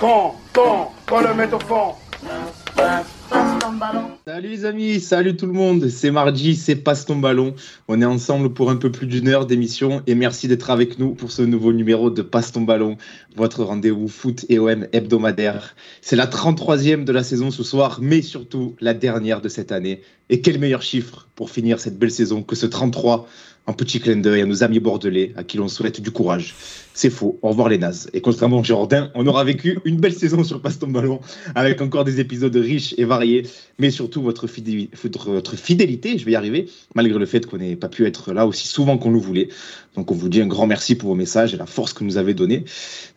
Quand, quand, quand le met au fond. Salut les amis, salut tout le monde, c'est mardi, c'est Passe ton ballon. On est ensemble pour un peu plus d'une heure d'émission et merci d'être avec nous pour ce nouveau numéro de Passe ton ballon, votre rendez-vous foot et OM hebdomadaire. C'est la 33e de la saison ce soir, mais surtout la dernière de cette année. Et quel meilleur chiffre pour finir cette belle saison que ce 33 un petit clin d'œil à nos amis bordelais à qui l'on souhaite du courage. C'est faux, au revoir les nazes. Et contrairement à Jordan, on aura vécu une belle saison sur Passe ballon avec encore des épisodes riches et variés, mais surtout votre, votre fidélité, je vais y arriver, malgré le fait qu'on n'ait pas pu être là aussi souvent qu'on le voulait. Donc on vous dit un grand merci pour vos messages et la force que vous nous avez donnée.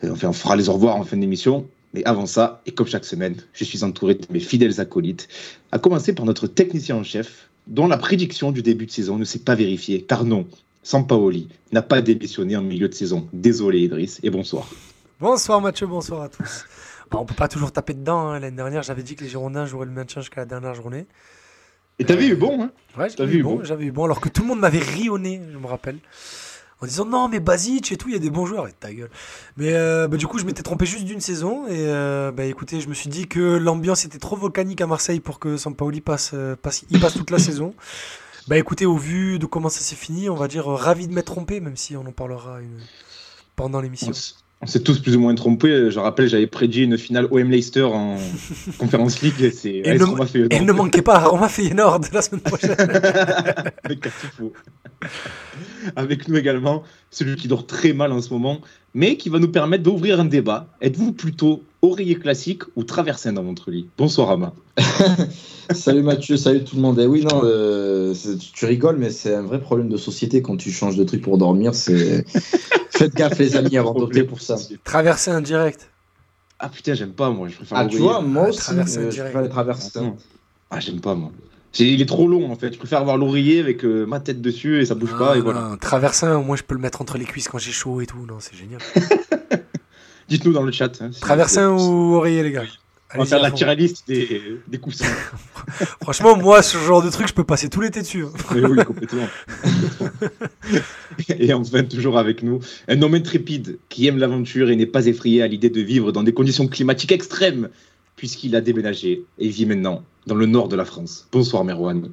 Euh, enfin, on fera les au revoir en fin d'émission. Mais avant ça, et comme chaque semaine, je suis entouré de mes fidèles acolytes, à commencer par notre technicien en chef, dont la prédiction du début de saison ne s'est pas vérifiée. Car non, Sampaoli n'a pas démissionné en milieu de saison. Désolé Idriss, et bonsoir. Bonsoir Mathieu, bonsoir à tous. On on peut pas toujours taper dedans. Hein. L'année dernière, j'avais dit que les Girondins joueraient le maintien jusqu'à la dernière journée. Et t'avais eu bon, hein Ouais, j'avais eu bon, J'avais eu bon, alors que tout le monde m'avait rionné, je me rappelle en disant non mais Basic et tout, il y a des bons joueurs, et ta gueule. Mais euh, bah, du coup je m'étais trompé juste d'une saison et euh, bah écoutez, je me suis dit que l'ambiance était trop volcanique à Marseille pour que Sampaoli passe, euh, passe, il passe toute la saison. Bah écoutez, au vu de comment ça s'est fini, on va dire ravi de m'être trompé, même si on en parlera pendant l'émission. On s'est tous plus ou moins trompés. Je rappelle, j'avais prédit une finale OM Leicester en Conférence League. Et, et, ne, ne manquait pas Roma Feyenoord la semaine prochaine. Avec Avec nous également, celui qui dort très mal en ce moment, mais qui va nous permettre d'ouvrir un débat. Êtes-vous plutôt oreiller classique ou traversin dans votre lit? Bonsoir Ama. salut Mathieu, salut tout le monde. Et eh oui, non, euh, tu rigoles, mais c'est un vrai problème de société quand tu changes de truc pour dormir. C'est Faites gaffe les amis avant d'opter pour ça. Traverser un direct. Ah putain, j'aime pas moi. Je préfère ah, tu vois, moi aussi, euh, je préfère les traverser. Ah, j'aime pas moi. il est trop long en fait. Je préfère avoir l'oreiller avec euh, ma tête dessus et ça bouge pas et voilà. Traverser, au moins je peux le mettre entre les cuisses quand j'ai chaud et tout. Non, c'est génial. Dites-nous dans le chat. Hein, traversin ou oreiller, les gars on va faire la des, des coussins. Franchement, moi, ce genre de truc, je peux passer tout l'été dessus. Hein. oui, complètement. et enfin, toujours avec nous, un homme intrépide qui aime l'aventure et n'est pas effrayé à l'idée de vivre dans des conditions climatiques extrêmes, puisqu'il a déménagé et vit maintenant dans le nord de la France. Bonsoir, Merwan.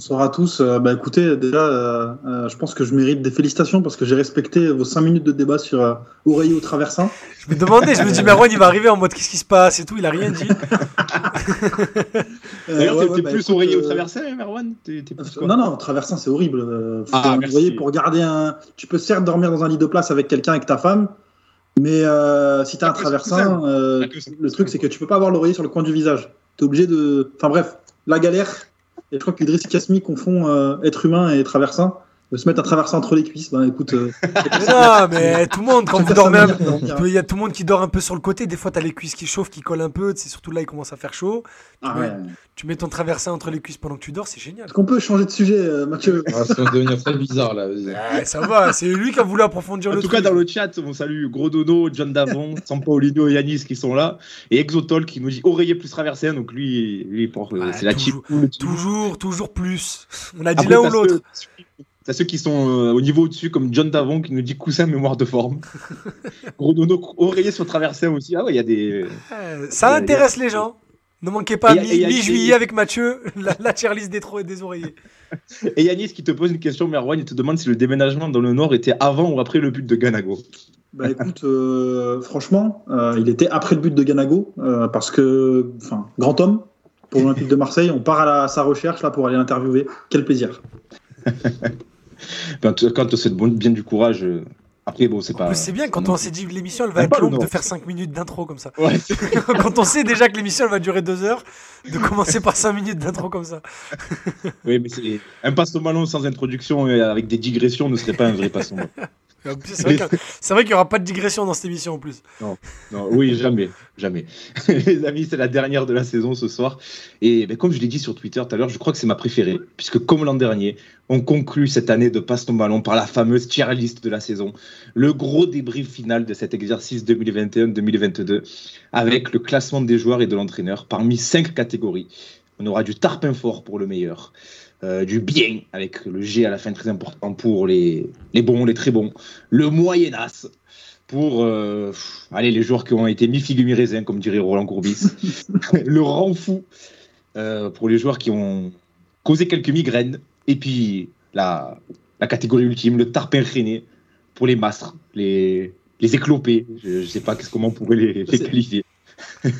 Bonsoir à tous. Euh, bah, écoutez, déjà, euh, euh, je pense que je mérite des félicitations parce que j'ai respecté vos 5 minutes de débat sur euh, oreiller ou traversin. Je me demandais, je me dis, Merwan, il va arriver en mode qu'est-ce qui se passe et tout, il a rien dit. D'ailleurs, t'es plus bah, oreiller ou traversin, Merwan Non, non, traversin, c'est horrible. ah, vous voyez, pour garder un. Tu peux certes dormir dans un lit de place avec quelqu'un, avec ta femme, mais si t'as un traversin, le truc, c'est que tu peux pas avoir l'oreiller sur le coin du visage. T'es obligé de. Enfin bref, la galère et je crois qu'Idriss Kasmi confond être humain et traversin de se mettre à traverser entre les cuisses, ben écoute. Euh, non, mais tout le monde, quand vous dormez, il y a tout le monde qui dort un peu sur le côté. Des fois, tu as les cuisses qui chauffent, qui collent un peu. C'est surtout là, il commence à faire chaud. Tu, ah mets, tu, mets, ton traversin entre les cuisses pendant que tu dors, c'est génial. Est-ce qu'on peut changer de sujet, euh, Mathieu ah, Ça va devenir très bizarre là. ça va, c'est lui qui a voulu approfondir en le truc. En tout cas, dans le chat, on salue Gros Dono, John Davon, Sampaolino et Yanis qui sont là. Et Exotol qui nous dit oreiller plus traversin. Donc lui, lui c'est la toujours, Toujours, toujours plus. On a dit l'un ou l'autre. T'as ceux qui sont euh, au niveau au-dessus, comme John Davon qui nous dit coussin mémoire de forme. Gros dono, oreiller sur traversin aussi. Ah ouais, il y a des. Euh, ça intéresse les gens. Ne manquez pas, mi-juillet avec Mathieu, la, la tier list des, des oreillers. Et Yanis qui te pose une question, Merwan, il te demande si le déménagement dans le Nord était avant ou après le but de Ganago. Bah écoute, euh, franchement, il était après le but de Ganago, parce que, enfin, grand homme pour l'Olympique de Marseille, on part à, sa recherche là pour aller l'interviewer. Quel plaisir. Quand tu sais bien du courage. Euh, après, bon, c'est pas. C'est bien quand on s'est dit que l'émission elle va être longue de faire 5 minutes d'intro comme ça. quand on sait déjà que l'émission elle va durer 2 heures, de commencer par 5 minutes d'intro comme ça. oui, mais c'est un passe au ballon sans introduction et avec des digressions ne serait pas un vrai passe au. C'est vrai qu'il n'y aura pas de digression dans cette émission en plus. Non, oui, jamais, jamais. Les amis, c'est la dernière de la saison ce soir. Et ben, comme je l'ai dit sur Twitter tout à l'heure, je crois que c'est ma préférée, puisque comme l'an dernier, on conclut cette année de passe ton ballon par la fameuse tier list de la saison, le gros débrief final de cet exercice 2021-2022, avec le classement des joueurs et de l'entraîneur parmi cinq catégories. On aura du tarpin fort pour le meilleur. Euh, du bien, avec le G à la fin très important pour les, les bons, les très bons, le moyennas pour euh, allez, les joueurs qui ont été mi figue mi raisin, comme dirait Roland Courbis. le rang fou euh, pour les joueurs qui ont causé quelques migraines. Et puis la, la catégorie ultime, le tarpin freiné pour les mastres, les, les éclopés. Je ne sais pas comment on pourrait les, les qualifier.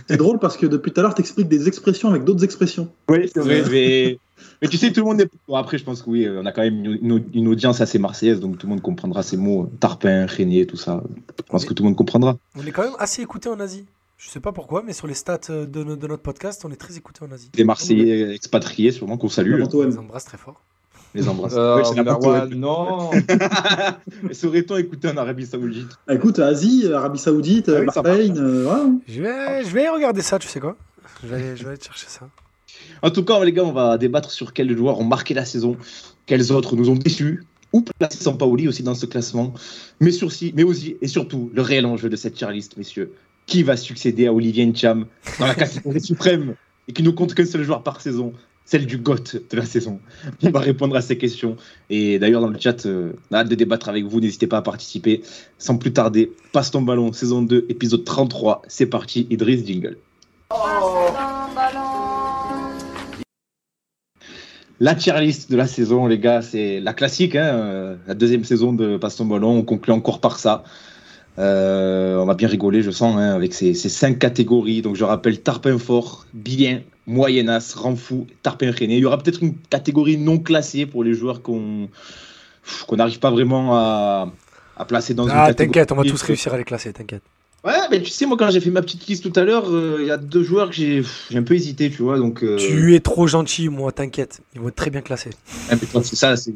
C'est drôle parce que depuis tout à l'heure, tu expliques des expressions avec d'autres expressions. Oui, c'est vrai. mais, mais, tu sais, tout le monde est. Bon, après, je pense que oui, on a quand même une, une, audience assez marseillaise, donc tout le monde comprendra ces mots tarpin, régnier, tout ça. Je pense que tout le monde comprendra. On est quand même assez écouté en Asie. Je sais pas pourquoi, mais sur les stats de, de notre podcast, on est très écouté en Asie. Des Marseillais expatriés, sûrement, qu'on salue. On les embrasse très fort. Les embrasse. Euh, ouais, non Mais saurait-on écouter en Arabie Saoudite? Ah, Écoute, Asie, Arabie Saoudite, ah oui, Bahreïn, euh, ouais. je, vais, je vais regarder ça, tu sais quoi? Je vais, je vais aller chercher ça. En tout cas, les gars, on va débattre sur quels joueurs ont marqué la saison, quels autres nous ont déçus, ou placé Sampaoli aussi dans ce classement, mais, sursi, mais aussi et surtout le réel enjeu de cette tier list, messieurs. Qui va succéder à Olivier Ncham dans la catégorie suprême et qui ne compte qu'un seul joueur par saison? Celle du GOT de la saison. On va répondre à ces questions. Et d'ailleurs, dans le chat, euh, on a hâte de débattre avec vous. N'hésitez pas à participer. Sans plus tarder, passe ton ballon, saison 2, épisode 33. C'est parti, Idriss Jingle. La tier list de la saison, les gars, c'est la classique. Hein, euh, la deuxième saison de Passe ton ballon. On conclut encore par ça. Euh, on va bien rigoler, je sens, hein, avec ces, ces, cinq catégories. Donc, je rappelle Tarpin fort, bien, moyennas, fou, tarpin rené. Il y aura peut-être une catégorie non classée pour les joueurs qu'on n'arrive pas vraiment à, à, placer dans ah, une catégorie. t'inquiète, on va tous réussir à les classer, t'inquiète. Ouais, mais tu sais, moi, quand j'ai fait ma petite liste tout à l'heure, euh, il y a deux joueurs que j'ai un peu hésité, tu vois. Donc, euh... Tu es trop gentil, moi, t'inquiète. Ils vont être très bien classés. Ah, c'est ça, c'est.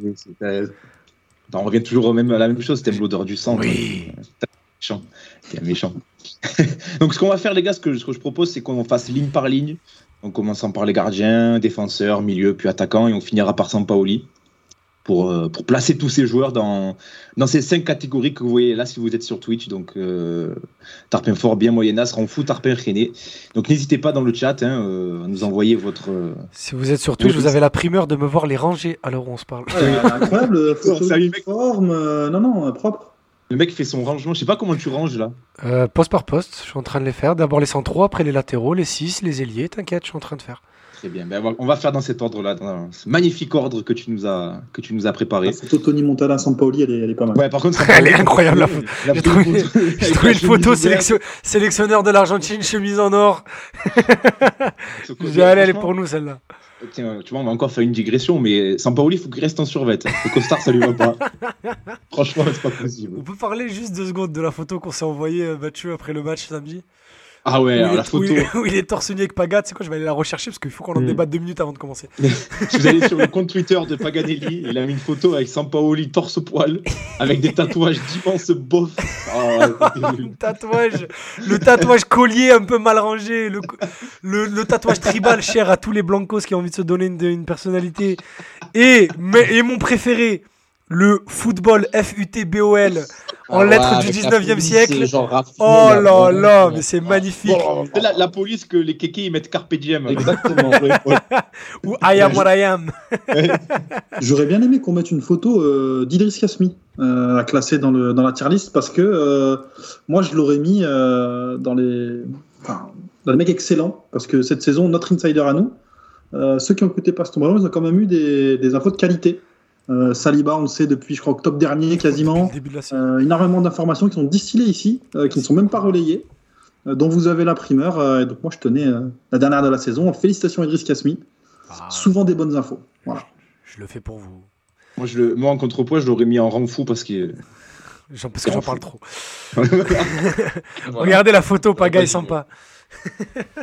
On revient toujours même à la même chose, t'aimes l'odeur du sang. Oui. Méchant. T'es méchant. donc, ce qu'on va faire, les gars, ce que, ce que je propose, c'est qu'on fasse ligne par ligne. En commençant par les gardiens, défenseurs, milieu, puis attaquants, et on finira par Sampaoli pour, euh, pour placer tous ces joueurs dans, dans ces cinq catégories que vous voyez là si vous êtes sur Twitch. Donc, euh, Tarpin Fort, bien Moyennas, Renfou, Tarpin René. Donc, n'hésitez pas dans le chat hein, euh, à nous envoyer votre. Si vous êtes sur Twitch, vous avez la primeur de me voir les ranger alors on se parle. incroyable, photo forme, non, non, propre. Le mec fait son rangement, je sais pas comment tu ranges là. Euh, poste par poste, je suis en train de les faire. D'abord les centraux, après les latéraux, les 6, les ailiers, t'inquiète, je suis en train de faire. Très bien, ben, on va faire dans cet ordre-là, dans ce magnifique ordre que tu nous as, que tu nous as préparé. La photo Tony Montana sans Pauli, elle est, elle est pas mal. Ouais, par contre, elle est incroyable la photo. J'ai trouvé, trouvé une photo sélection, sélectionneur de l'Argentine, chemise en or. J'ai allé, elle est pour nous celle-là. Tiens, tu vois, on va encore faire une digression, mais Sampaoli, il faut qu'il reste en survêt. Le costard, ça lui va pas. Franchement, c'est pas possible. On peut parler juste deux secondes de la photo qu'on s'est envoyée, Mathieu, après le match samedi? Ah ouais, alors la photo. Où il, où il est torse nu avec Paga, tu sais quoi, je vais aller la rechercher parce qu'il faut qu'on en débatte deux minutes avant de commencer. si vous allez sur le compte Twitter de Paganelli, il a mis une photo avec Sampaoli torse poil, avec des tatouages d'immenses bofs. Oh, le tatouage, le tatouage collier un peu mal rangé, le, le, le, tatouage tribal cher à tous les blancos qui ont envie de se donner une, une personnalité. Et, mais, et mon préféré, le football F-U-T-B-O-L en Ah lettres ouais, du avec la 19e police, siècle. genre Oh là là, mais c'est magnifique. La, la police que les kékés ils mettent Carpe Diem. Exactement. Ou I am what I am. J'aurais bien aimé qu'on mette une photo euh, d'Idriss Kasmi euh, à classer dans, le, dans la tier list parce que euh, moi je l'aurais mis euh, dans les enfin, dans les mecs excellents parce que cette saison notre insider à nous euh, ceux qui ont écouté Passe ton ballon ils ont quand même eu des, des infos de qualité Euh, Saliba on le sait depuis je crois octobre dernier quasiment Début de la saison. Euh, énormément d'informations qui sont distillées ici euh, qui ne sont même pas relayées euh, dont vous avez la primeur euh, et donc moi je tenais euh, la dernière de la saison félicitations Idriss Kasmi Ah, souvent des bonnes infos voilà je le fais pour vous. Moi, je le, moi, en contrepoids, je l'aurais mis en rang fou parce que. J'en- Parce que j'en parle trop. Regardez la photo, Paga est sympa.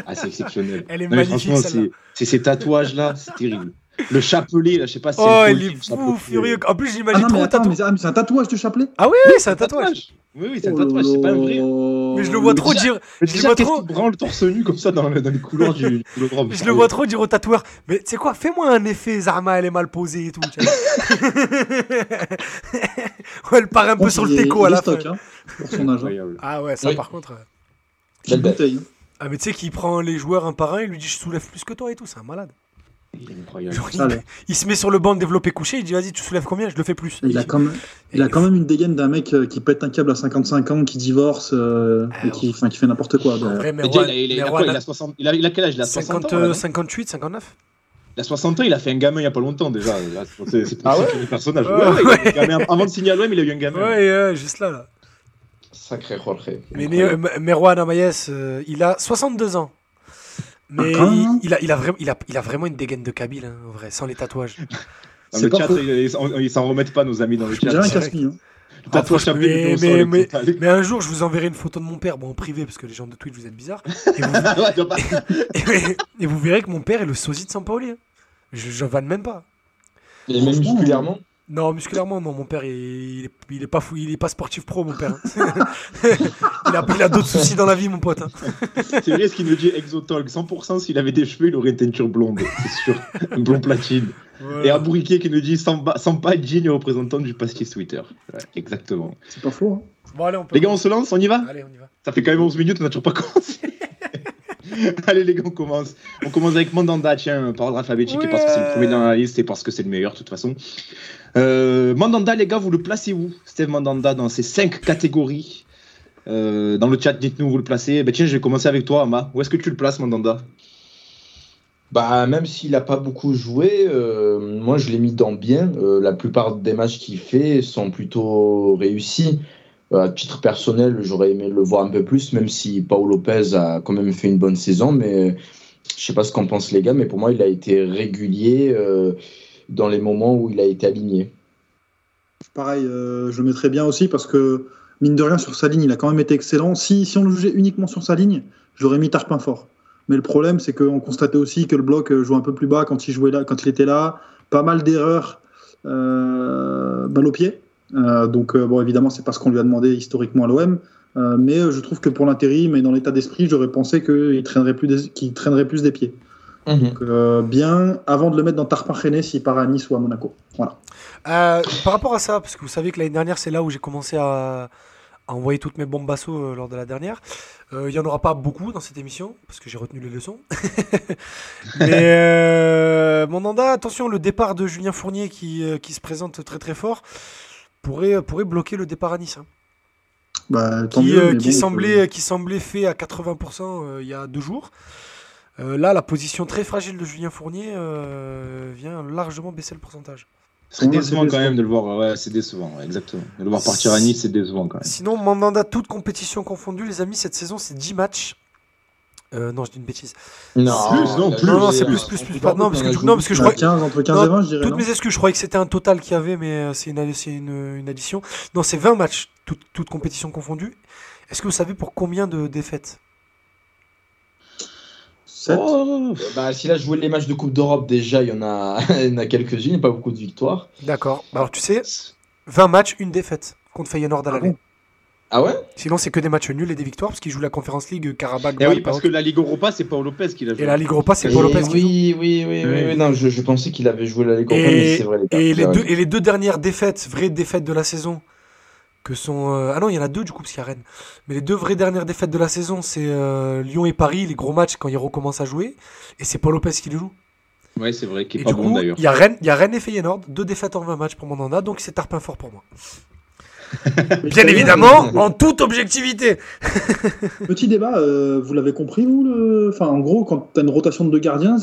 ah, c'est exceptionnel. Elle est Non, mais magnifique franchement, ces tatouages-là, c'est terrible. Le chapelet, là, je sais pas si c'est Oh, le il est le fou, furieux. En plus, Ah j'imagine non, trop mais attends, tatoué. mais c'est ah, mais c'est un tatouage de chapelet? Ah oui, oui, c'est un tatouage. Oui, oui, c'est un tatouage, c'est pas un vrai. Mais je le vois trop dire. Je le vois trop. branle torse nu comme ça dans, le- dans les couloirs du, Je le vois trop dire au tatoueur. Mais tu sais quoi, fais-moi un effet, Zarma, elle est mal posée et tout. elle part un peu sur le teco à la fin. hein, pour son agent. Incroyable. Ah ouais, ça par contre. euh, Belle bête. bouteille. Ah, mais tu sais qu'il prend les joueurs un par un, il lui dit je soulève plus que toi et tout, c'est un malade. Il, se met sur le banc de développé couché, il dit vas-y, tu soulèves combien Je le fais plus. Il, a, quand même, il a quand même une dégaine d'un mec euh, qui pète un câble à 55 ans, qui divorce euh, ah, et qui, qui fait n'importe quoi. il, a, quel âge? Il a 50, 58, 59 il a 60 ans, il a fait un gamin il n'y a pas longtemps déjà. C'est ah ouais le personnage. Ouais, avant de signer à l'OM, il a eu un gamin. Ouais, juste là. là. Sacré Jorge. Mais Merwan Amayes, euh, il a 62 ans. Mais il, a, il, a vraiment, il, a, il a vraiment une dégaine de Kabyle, hein, en vrai, sans les tatouages. Dans le chat, ils s'en remettent pas, nos amis dans le chat. un hein. Tatouage mais, mais, mais, mais, un jour, je vous enverrai une photo de mon père, bon, en privé, parce que les gens de Twitch, vous êtes bizarres. Et vous, et, vous verrez que mon père est le sosie de Sampaoli. Hein. Je ne vanne même pas. Et même musculairement non, musculairement, non. Mon père, il, il, est, pas fou, il est pas sportif pro, mon père. Il a, a d'autres soucis dans la vie, mon pote. Hein. C'est vrai ce qu'il me dit Exotolk. 100% s'il avait des cheveux, il aurait une teinture blonde, c'est sûr. Un blond platine. Et un bourriquet qui nous dit sans, sans pas digne représentant du pastis Twitter. exactement. C'est pas faux. Hein. Bon, allez, on Les gars, on se lance, on y va Allez, on y va. Ça fait quand même 11 minutes, on n'a toujours pas commencé. Allez les gars, on commence. On commence avec Mandanda, tiens, par ordre alphabétique, parce que c'est le premier dans la liste et parce que c'est le meilleur de toute façon. Euh, Mandanda, les gars, vous le placez où Steve Mandanda dans ces cinq catégories euh, Dans le chat, dites-nous où vous le placez. Ben, tiens, je vais commencer avec toi, Ama. Où est-ce que tu le places, Mandanda? Bah, même s'il n'a pas beaucoup joué, euh, moi je l'ai mis dans bien. la plupart des matchs qu'il fait sont plutôt réussis. à titre personnel, j'aurais aimé le voir un peu plus, même si Paul Lopez a quand même fait une bonne saison. Mais je sais pas ce qu'en pensent les gars, mais pour moi, il a été régulier dans les moments où il a été aligné. Pareil, euh, je mettrais bien aussi parce que, mine de rien, sur sa ligne, il a quand même été excellent. Si, si on le jugeait uniquement sur sa ligne, j'aurais mis Tarpin fort. Mais le problème, c'est qu'on constatait aussi que le bloc jouait un peu plus bas quand il, jouait là, quand il était là. Pas mal d'erreurs, euh, balle au pied. Euh, donc, euh, bon, évidemment, c'est parce qu'on lui a demandé historiquement à l'OM. mais je trouve que pour l'intérim et dans l'état d'esprit, j'aurais pensé qu'il traînerait plus des pieds. Mhm. Donc, euh, bien avant de le mettre dans Tarpin René s'il part à Nice ou à Monaco. Voilà. Euh, par rapport à ça, parce que vous savez que l'année dernière, c'est là où j'ai commencé à, envoyer toutes mes bombes basso euh, lors de la dernière. Il n'y en aura pas beaucoup dans cette émission, parce que j'ai retenu les leçons. Mais mon Nanda, attention, le départ de Julien Fournier qui, qui, se présente très très fort pourrait, pourrait bloquer le départ à Nice. Hein. Bah, qui, qui, semblait, qui semblait fait à 80% il y a deux jours. Euh, là, la position très fragile de Julien Fournier euh, vient largement baisser le pourcentage. C'est décevant quand même de le voir, ouais, c'est décevant, exactement. De le voir partir à Nice, c'est décevant quand même. Sinon, mandat toute compétition confondue, les amis, cette saison, c'est 10 matchs. Euh, non, je dis une bêtise. Non, plus, non, plus, non, c'est plus, plus, plus. Pas, non, parce que, non, parce que je crois. 15, entre 15 et 20, je dirais. Toutes mes excuses, je croyais que c'était un total qu'il y avait, mais c'est une, une, une, addition. Non, c'est 20 matchs, toute, toute compétition confondue. Est-ce que vous savez pour combien de défaites? Oh. bah, S'il a joué les matchs de Coupe d'Europe, déjà, il y en a, a quelques-unes, pas beaucoup de victoires. D'accord. Bah, alors, tu sais, 20 matchs, une défaite contre Feyenoord à l'aller. Ah ouais? Sinon, c'est que des matchs nuls et des victoires parce qu'il joue la Conference League Karabakh. Et eh oui, parce que la Ligue Europa, c'est Paul Lopez qui l'a joué. Et la Ligue Europa, c'est Paul Lopez qui oui, oui, oui, oui, oui, Non, je, je pensais qu'il avait joué la Ligue Europa, mais c'est vrai. et, les deux, et les deux dernières défaites, vraies défaites de la saison, que sont. Euh, ah non, il y en a deux du coup, parce qu'il y a Rennes. Mais les deux vraies dernières défaites de la saison, c'est euh, Lyon et Paris, les gros matchs quand ils recommencent à jouer. Et c'est Paul Lopez qui les joue. Ouais, c'est vrai, qui est pas bon d'ailleurs. Il y, a Rennes, y a Rennes et Feyenoord, deux défaites en 20 matchs pour Mandanda, donc c'est tarpin fort pour moi. Bien évidemment, en toute objectivité. Petit débat, euh, vous l'avez compris, vous le... Enfin, en gros, quand tu as une rotation de deux gardiens,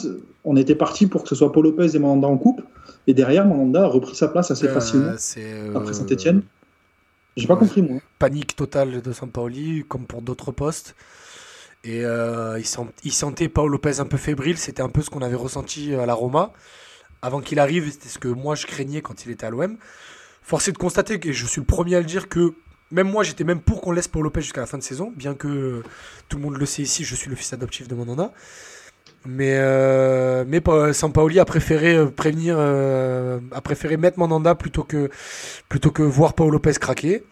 on était parti pour que ce soit Paul Lopez et Mandanda en coupe. Et derrière, Mandanda a repris sa place assez facilement après Saint-Etienne. J'ai pas compris, moi. Panique totale de Sampaoli, comme pour d'autres postes. Et euh, il, sentait Paolo Lopez un peu fébrile. C'était un peu ce qu'on avait ressenti à la Roma. Avant qu'il arrive, c'était ce que moi je craignais quand il était à l'OM. Force est de constater, que je suis le premier à le dire, que même moi j'étais même pour qu'on laisse Paolo Lopez jusqu'à la fin de saison. Bien que tout le monde le sait ici, je suis le fils adoptif de Mandanda. Mais, euh, mais Sampaoli a préféré euh, prévenir, euh, a préféré mettre Mandanda plutôt que, plutôt que voir Paul Lopez craquer.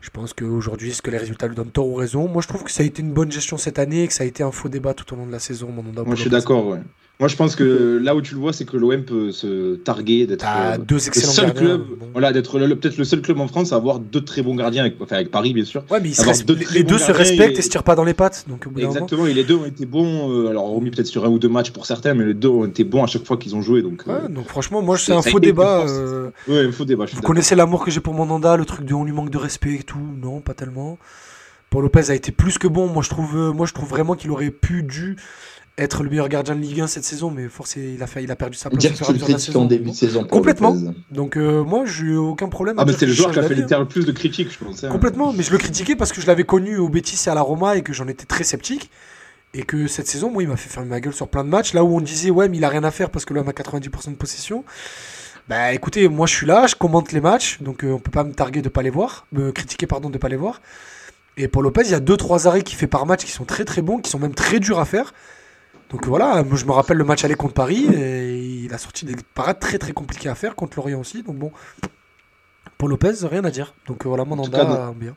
Je pense qu'aujourd'hui, est-ce que les résultats lui donnent tort ou raison? Moi, je trouve que ça a été une bonne gestion cette année et que ça a été un faux débat tout au long de la saison. Mandanda, Moi, je suis d'accord. Ouais. Moi, je pense que là où tu le vois, c'est que l'OM peut se targuer d'être euh, deux le seul club, voilà, d'être peut-être le seul club en France à avoir deux très bons gardiens, avec, enfin avec Paris bien sûr. Ouais, mais les deux se respectent et... se tirent pas dans les pattes. Donc, Exactement, et les deux ont été bons. Euh, alors, hormis peut-être sur un ou deux matchs pour certains, mais les deux ont été bons à chaque fois qu'ils ont joué. Donc, ouais, donc franchement, moi, c'est un faux débat. Ouais, un faux débat. Vous connaissez l'amour que j'ai pour mon Nanda, le truc de on lui manque de respect et tout? Non, pas tellement. Paul Lopez a été plus que bon. Moi, je trouve, moi, je trouve vraiment qu'il aurait pu, dû être le meilleur gardien de Ligue 1 cette saison, mais forcément il a, fait, il a perdu sa place. Dire que tu saison. en début de saison. Complètement. Donc euh, moi, j'ai eu aucun problème. Ah, mais c'est le joueur qui a fait le plus de critiques, je pense. Hein. Complètement, mais je le critiquais parce que je l'avais connu au Betis et à la Roma et que j'en étais très sceptique. Et que cette saison, moi, il m'a fait fermer ma gueule sur plein de matchs. Là où on disait, ouais, mais il a rien à faire parce que l'homme a 90% de possession. Bah écoutez, moi je suis là, je commente les matchs, donc euh, on peut pas me targuer de pas les voir, me critiquer pardon de pas les voir. Et pour Lopez, il y a 2-3 arrêts qu'il fait par match qui sont très très bons, qui sont même très durs à faire. Donc voilà, je me rappelle le match aller contre Paris et il a sorti des parades très très compliquées à faire contre Lorient aussi. Donc bon, pour Lopez, rien à dire. Donc voilà, mon anda bien.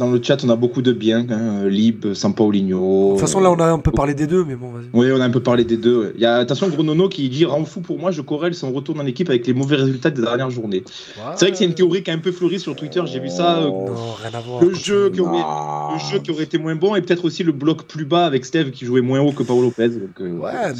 Dans le chat, on a beaucoup de bien. Hein. Lib, Sampaoligno. De toute façon, là, on a un peu parlé des deux, mais bon, vas-y. Oui, on a un peu parlé des deux. Il y a, attention, Gronono qui dit Rend fou pour moi, je corrèle son retour dans l'équipe avec les mauvais résultats des dernières journées. C'est vrai que c'est une théorie qui a un peu fleuri sur Twitter, j'ai vu ça. Non, rien à voir. Le jeu, qui aurait, le jeu qui aurait été moins bon et peut-être aussi le bloc plus bas avec Steve qui jouait moins haut que Paolo Lopez. Donc, euh, ouais,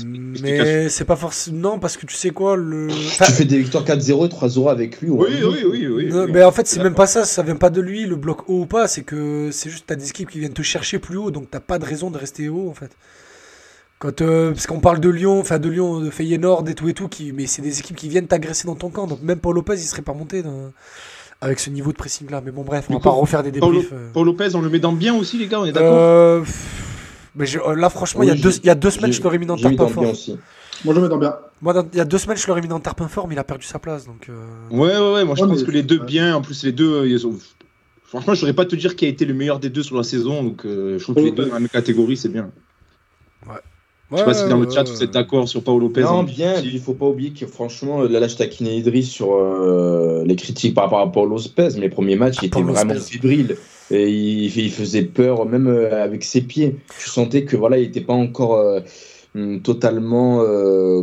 mais c'est pas forcément. Non, parce que tu sais quoi le... Tu fais des victoires 4-0 et 3-0 avec lui. Oui, oui, oui, oui, Mais en fait, c'est même pas ça, ça vient pas de lui, le bloc haut ou pas, c'est que c'est juste t'as des équipes qui viennent te chercher plus haut, donc t'as pas de raison de rester haut en fait. Quand, euh, parce qu'on parle de Lyon, enfin de Lyon, de Feyenoord et tout et tout, qui, mais c'est des équipes qui viennent t'agresser dans ton camp, donc même Paul Lopez il serait pas monté avec ce niveau de pressing là. Mais bon, bref, on va pas refaire des débriefs. Euh. Paul, Lopez, on le met dans bien aussi, les gars, on est d'accord euh, mais là, franchement, il y, a deux, y a deux semaines, je l'aurais mis dans Tarpin fort. Moi, je le mets dans bien. Moi, il y a deux semaines, je l'aurais mis dans Tarpin fort, mais il a perdu sa place. Donc, Ouais, ouais, ouais. Moi, je pense que les deux bien, en plus, les deux, ils ont Franchement, je saurais pas te dire qui a été le meilleur des deux sur la saison. Donc, euh, je trouve que les deux dans la même catégorie, c'est bien. Ouais. Je sais pas si dans le chat vous êtes d'accord sur Paolo Lopez. Non, bien, il faut pas oublier que franchement, là, je taquinais Idriss sur euh, les critiques par rapport à Paolo Lopez, mais les premiers matchs, il était vraiment fébrile. Et il, faisait peur, même euh, avec ses pieds. Tu sentais que voilà, il n'était pas encore hum, totalement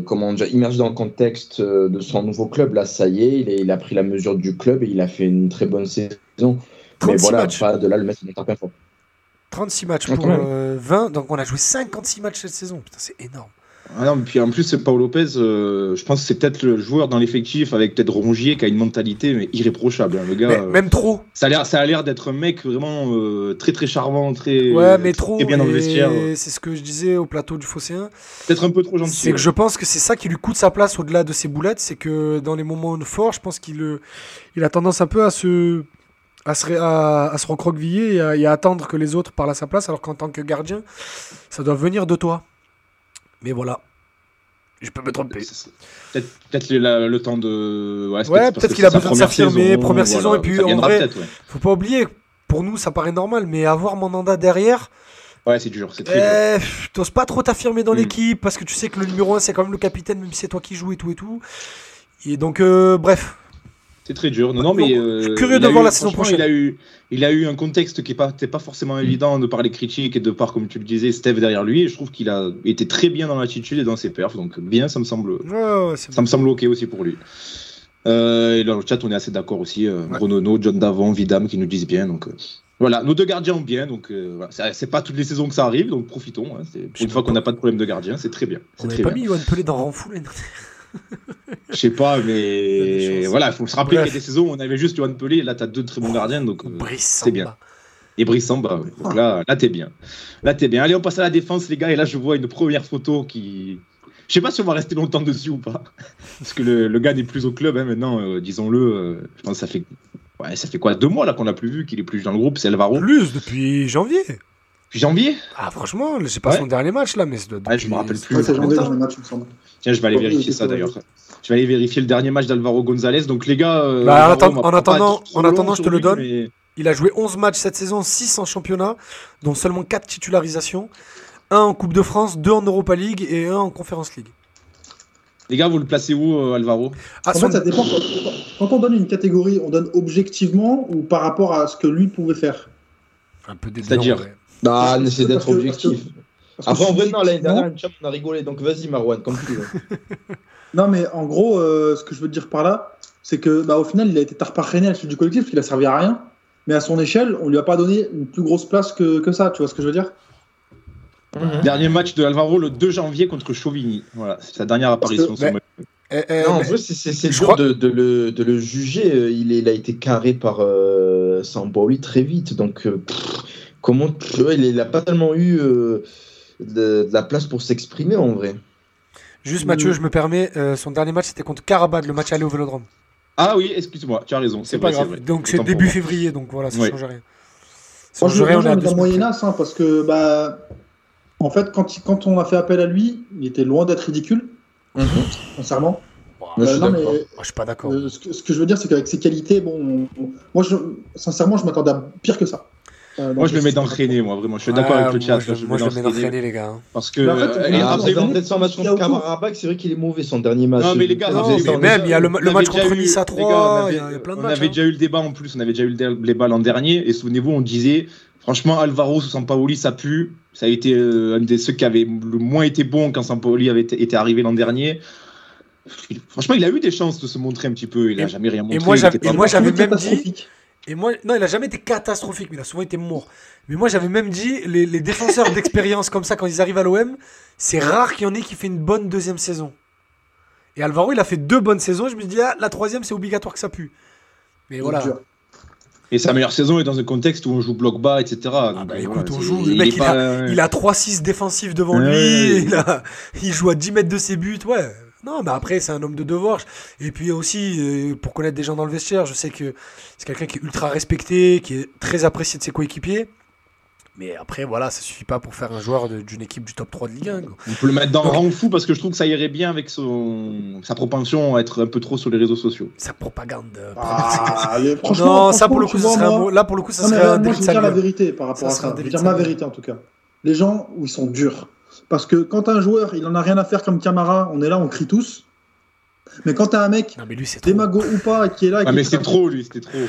comment dire, immergé dans le contexte de son nouveau club. Là, ça y est il, il, a pris la mesure du club et il a fait une très bonne saison. Mais voilà, matchs. pas de là le mettre dans fort. 36 matchs pour 20, euh, donc on a joué 56 matchs cette saison. Putain, c'est énorme. Ah non, puis en plus, c'est Paul Lopez, euh, je pense que c'est peut-être le joueur dans l'effectif avec peut-être Rongier qui a une mentalité mais irréprochable. Hein, le gars, euh, même trop. Ça a l'air, ça a l'air d'être un mec vraiment très très charmant, très, ouais, mais trop, bien dans le vestiaire. C'est ce que je disais au plateau du Phocéen. Peut-être un peu trop gentil. C'est que je pense que c'est ça qui lui coûte sa place au-delà de ses boulettes, c'est que dans les moments forts, je pense qu'il il a tendance un peu à se à se, à, se recroqueviller et à, attendre que les autres parlent à sa place, alors qu'en tant que gardien, ça doit venir de toi. Mais voilà. Je peux me tromper. Peut-être le, temps de. Ouais, peut-être qu'il a besoin de s'affirmer, première saison, et puis en vrai, faut pas oublier, pour nous ça paraît normal, mais avoir mon mandat derrière. Ouais, c'est dur, c'est très eh, T'oses pas trop t'affirmer dans mm. l'équipe parce que tu sais que le numéro 1 c'est quand même le capitaine, même si c'est toi qui joues et tout et tout. Et donc, euh, bref, c'est très dur. Non, non, mais. Euh, curieux de voir la saison prochaine. Il a, eu, il a eu un contexte qui n'était pas, forcément évident de par les critiques et de par, comme tu le disais, Steve derrière lui. Et je trouve qu'il a été très bien dans l'attitude et dans ses perfs. Donc, bien, ça me semble, ça me semble OK aussi pour lui. Euh, et dans le chat, on est assez d'accord aussi. Euh, John Davon, Vidam qui nous disent bien. Donc, euh, voilà, nos deux gardiens ont bien. Donc, voilà. c'est pas toutes les saisons que ça arrive. Donc, profitons. Hein. une fois qu'on n'a pas de problème de gardien, c'est très bien. On n'avait pas mis Yohan Pelé dans Renfou je sais pas, mais voilà, il faut se rappeler qu'il y a des saisons où on avait juste Johan Pelé, là, tu as deux très bons gardiens, donc euh, c'est bien. Et Brissamba, donc là, là t'es bien. Là, t'es bien. Allez, on passe à la défense, les gars, et là, je vois une première photo qui. Je sais pas si on va rester longtemps dessus ou pas, parce que le, gars n'est plus au club hein, maintenant, euh, disons-le. Euh, je pense que ça fait. Ouais, ça fait quoi Deux mois là qu'on l'a plus vu, qu'il est plus dans le groupe, c'est Alvaro. Plus, depuis janvier. Janvier Ah, franchement, je sais pas son dernier match là, mais. Depuis... je me rappelle plus. c'est janvier, dernier match, il me semble. Tiens, je vais aller vérifier ça d'ailleurs. Je vais aller vérifier le dernier match d'Alvaro Gonzalez. Donc les gars. Euh, bah, en, attendant, en attendant je te le donne. Il a joué 11 matchs cette saison, 6 en championnat, dont seulement 4 titularisations. 1 en Coupe de France, 2 en Europa League et 1 en Conference League. Les gars, vous le placez où, euh, Alvaro ah, En fait, ça dépend. Quand on donne une catégorie, on donne objectivement ou par rapport à ce que lui pouvait faire Un peu des C'est-à-dire Bah, essayer d'être objectif. Après, en vrai, non, l'année dernière, on a rigolé, donc vas-y, Marwan, comme tu non, mais en gros, euh, ce que je veux dire par là, c'est que bah, au final, il a été tard par à la suite du collectif, parce qu'il a servi à rien. Mais à son échelle, on lui a pas donné une plus grosse place que, que ça, tu vois ce que je veux dire? Mhm. Dernier match de Alvaro le 2 janvier contre Chauvigny. Voilà, c'est sa dernière apparition. Eh, eh, non, en vrai, c'est dur de, de, le, de, le, juger. Il, il, a été carré par euh, Sambaoli très vite. Donc, euh, comment il n'a pas tellement eu euh, de, la place pour s'exprimer en vrai. Juste Mathieu, je me permets, euh, son dernier match c'était contre Karabad, le match aller au Vélodrome. Ah oui, excuse-moi, tu as raison. C'est pas grave. Donc c'est début février, donc voilà, ça ne change rien. Ça change rien, on est Moyen-Âge, hein, parce que bah, en fait, quand, quand on a fait appel à lui, il était loin d'être ridicule, mhm. sincèrement. Euh, je, non, mais, je suis pas d'accord. ce, que, je veux dire, c'est qu'avec ses qualités, bon, moi, je, sincèrement, je m'attendais à pire que ça. Euh, moi, je le mets d'entraîner, moi, vraiment. Je suis d'accord avec le chat. Moi, je, le mets d'entraîner, les gars. Hein. Parce que. après, peut-être sans match contre Karabakh, c'est vrai qu'il est mauvais son dernier match. Non, mais les gars, même, il y a le match contre Nice à 3. Il y a plein de matchs. On avait déjà eu le débat en plus, on avait déjà eu le débat l'an dernier. Et souvenez-vous, on disait, franchement, Alvaro sous Sampaoli, ça pue. Ça a été euh, un des ceux qui avait le moins été bon quand Sampaoli avait été arrivé l'an dernier. Franchement, il a eu des chances de se montrer un petit peu. Il n'a jamais rien montré. Et moi, j'avais même dit. Et moi, non, il a jamais été catastrophique, mais il a souvent été mort. Mais moi, j'avais même dit, les, défenseurs d'expérience comme ça, quand ils arrivent à l'OM, c'est rare qu'il y en ait qui fait une bonne deuxième saison. Et Alvaro, il a fait deux bonnes saisons. Je me suis dit, ah, la troisième, c'est obligatoire que ça pue. Mais voilà. Et sa meilleure saison est dans un contexte où on joue bloc bas, etc. Ah bah écoute, on joue. Le mec, il, a, il a 3-6 défensifs devant lui. Il, a, il joue à 10 mètres de ses buts. Ouais, non, mais après, c'est un homme de devoir. Et puis aussi, euh, pour connaître des gens dans le vestiaire, je sais que c'est quelqu'un qui est ultra respecté, qui est très apprécié de ses coéquipiers. Mais après, voilà, ça suffit pas pour faire un joueur d'une équipe du top 3 de Ligue 1. On peut le mettre dans le rang fou parce que je trouve que ça irait bien avec son, sa propension à être un peu trop sur les réseaux sociaux. Sa propagande. Euh, ah, non, ça pour le coup, ça serait un là pour le coup, ça serait un Moi, je veux dire la vérité par rapport à ça. Je veux dire ma vérité en tout cas. Les gens où ils sont durs. Parce que quand un joueur, il en a rien à faire comme Camara, on est là, on crie tous. Mais quand t'as un mec, démago ou pas, qui est là. Ah, mais c'est trop, lui, c'était trop.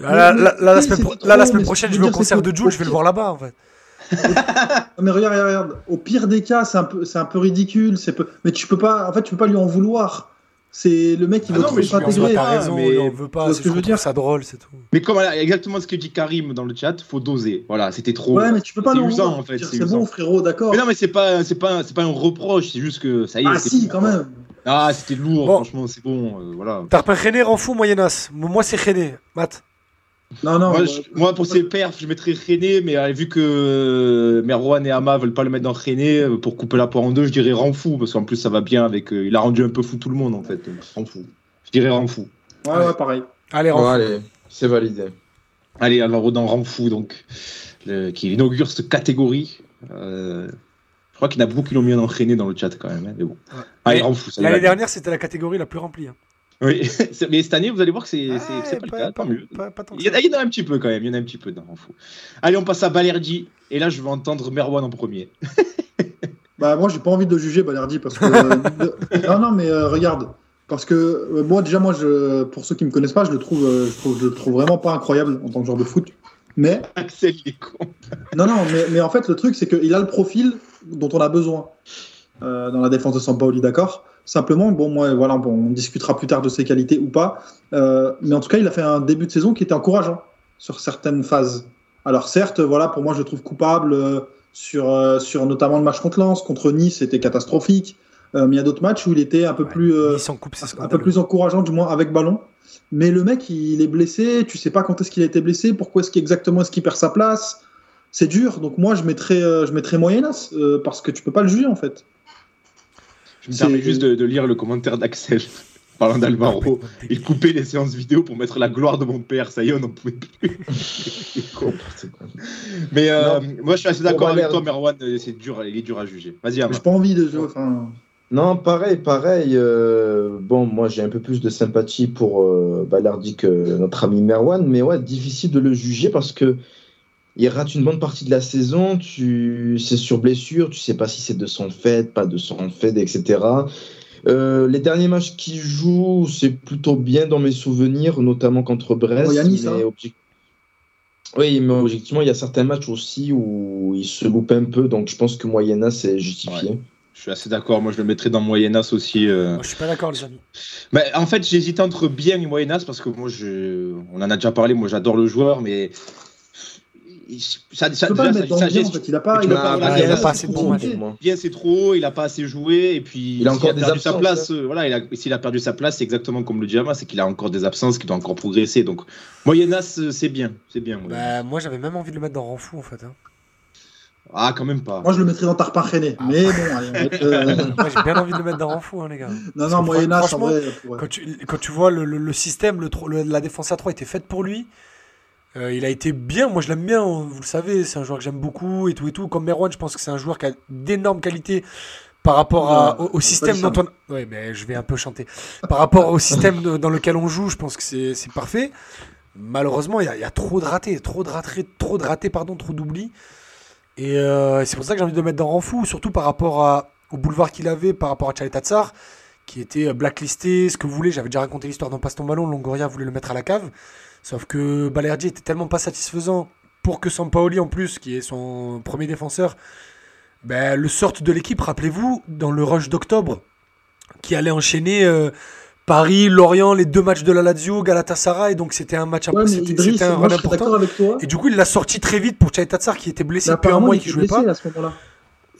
Là, la, semaine, prochaine, je vais au concert de Jules, je vais le voir là-bas, en fait. mais regarde, regarde, au pire des cas, c'est un peu, c'est un peu ridicule, c'est peu... mais tu peux pas, en fait, tu peux pas lui en vouloir. C'est le mec qui ah veut trop s'intégrer. raison, mais on veut pas. Ce que je veux dire, ça drôle, c'est tout. Mais comme exactement ce que dit Karim dans le chat, faut doser. Voilà, c'était trop. Ouais, mais tu peux pas usant, en fait. C'est bon, frérot, d'accord. Mais non, mais c'est pas, c'est pas, c'est pas un reproche. C'est juste que ça y est. Ah si, quand même. Ah, c'était lourd. Franchement, c'est bon. Euh, voilà. T'as repris René en fou, Moyenas. Moi, c'est René. Matt. Non, non. Moi, pour ses perfs, je mettrais René, mais euh, vu que euh, Merwan et Ama veulent pas le mettre dans René, euh, pour couper la poire en deux, je dirais Renfou, parce qu'en plus ça va bien avec. il a rendu un peu fou tout le monde en fait. Renfou. Je dirais Renfou. Ouais, ouais, pareil. Allez, Renfou. allez, c'est validé. Allez, alors dans Renfou, donc, qui inaugure cette catégorie. je crois qu'il y en a beaucoup qui l'ont mis en René dans le chat quand même. Hein, mais bon. Allez, Renfou. L'année dernière, c'était la catégorie la plus remplie. Hein. Oui, mais cette année, vous allez voir que c'est pas, pas, le cas, il, y en a, un petit peu quand même, il y en a un petit peu dans fou. Allez, on passe à Balerdi, et là, je vais entendre Merwan en premier. bah, moi, j'ai pas envie de juger Balerdi parce que. Euh, non, non, mais euh, regarde. Parce que euh, moi, déjà, moi, je, pour ceux qui me connaissent pas, je le trouve, je trouve, je le trouve vraiment pas incroyable en tant que joueur de foot. Mais. Axel, il est con. non, non, mais, mais en fait, le truc, c'est qu'il a le profil dont on a besoin dans la défense de Sampaoli, d'accord? Simplement, bon, moi, voilà, bon, on discutera plus tard de ses qualités ou pas. Euh, mais en tout cas, il a fait un début de saison qui était encourageant sur certaines phases. Alors certes, voilà, pour moi, je le trouve coupable euh, sur, euh, sur notamment le match contre Lens, contre Nice, c'était catastrophique. mais il y a d'autres matchs où il était un peu plus, un peu plus encourageant, du moins avec ballon. Mais le mec, il est blessé. Tu sais pas quand est-ce qu'il a été blessé, pourquoi est-ce qu'exactement est-ce qu'il perd sa place? C'est dur. Donc moi, je mettrais, je mettrais moyennas parce que tu peux pas le juger en fait. Je me permets juste de, lire le commentaire d'Axel parlant d'Alvaro. Il coupait les séances vidéo pour mettre la gloire de mon père. Ça y est, on n'en pouvait plus. Mais euh, moi, je suis assez d'accord avec toi, Merwan. C'est dur, il est dur à juger. Vas-y, J'ai pas envie de jouer. Non, pareil, pareil. Euh, bon, moi, j'ai un peu plus de sympathie pour euh, Balardi que notre ami Merwan, mais ouais, difficile de le juger parce que il rate une bonne partie de la saison, tu c'est sur blessure, tu sais pas si c'est de son fait, pas de son fait, etc. Euh, les derniers matchs qu'il joue, c'est plutôt bien dans mes souvenirs, notamment contre Brest. Oh, hein. Oui, mais objectivement, il y a certains matchs aussi où il se loupe un peu, donc je pense que Moyennas c'est justifié. Je suis assez d'accord, moi je le mettrais dans Moyennas aussi. Euh... je suis pas d'accord, les amis. Mais en fait, j'hésite entre bien et Moyennas parce que moi, je... on en a déjà parlé, moi j'adore le joueur, mais ça, ça. Il a pas, il a pas, il a pas assez de bons Bien, c'est trop. Il a pas assez joué et puis il a encore perdu sa place. Euh, voilà, il a, s'il a perdu sa place, c'est exactement comme le Diama, c'est qu'il a encore des absences, qu'il doit encore progresser. Donc Moyennas, euh, c'est bien, c'est bien. Bah, moi, j'avais même envie de le mettre dans Renfou en fait. Hein. Ah, quand même pas. Moi, je le mettrais dans Tarpin René. Ah. Mais bon, allez, euh... Moi, j'ai bien envie de le mettre dans Renfou, hein, les gars. Non, non, franchement, vrai, quand, tu, quand tu vois le, le, le système, le, la défense à 3 était faite pour lui. Euh, il a été bien, moi je l'aime bien, vous le savez, c'est un joueur que j'aime beaucoup et tout et tout. Comme Merwan, je pense que c'est un joueur qui a d'énormes qualités par rapport à, au, système dont on. Ouais, mais je vais un peu chanter. Par rapport au système dans lequel on joue, je pense que c'est parfait. Malheureusement, il y, a, y, a trop de ratés, trop de ratés, trop de ratés, pardon, trop d'oublis. Et euh, c'est pour ça que j'ai envie de le mettre dans Renfou, surtout par rapport à, au boulevard qu'il avait, par rapport à Tchaletatsar, qui était blacklisté, ce que vous voulez. J'avais déjà raconté l'histoire dans Passe ton ballon, Longoria voulait le mettre à la cave. Sauf que Balerdi était tellement pas satisfaisant pour que Sampaoli, en plus, qui est son premier défenseur, ben, le sorte de l'équipe. Rappelez-vous, dans le rush d'octobre, qui allait enchaîner euh, Paris, Lorient, les deux matchs de la Lazio, Galatasaray. Donc c'était un match ouais, c'était un run important. Avec toi. Et du coup, il l'a sorti très vite pour Tatsar qui était blessé depuis un mois et qui jouait pas. À ce moment-là.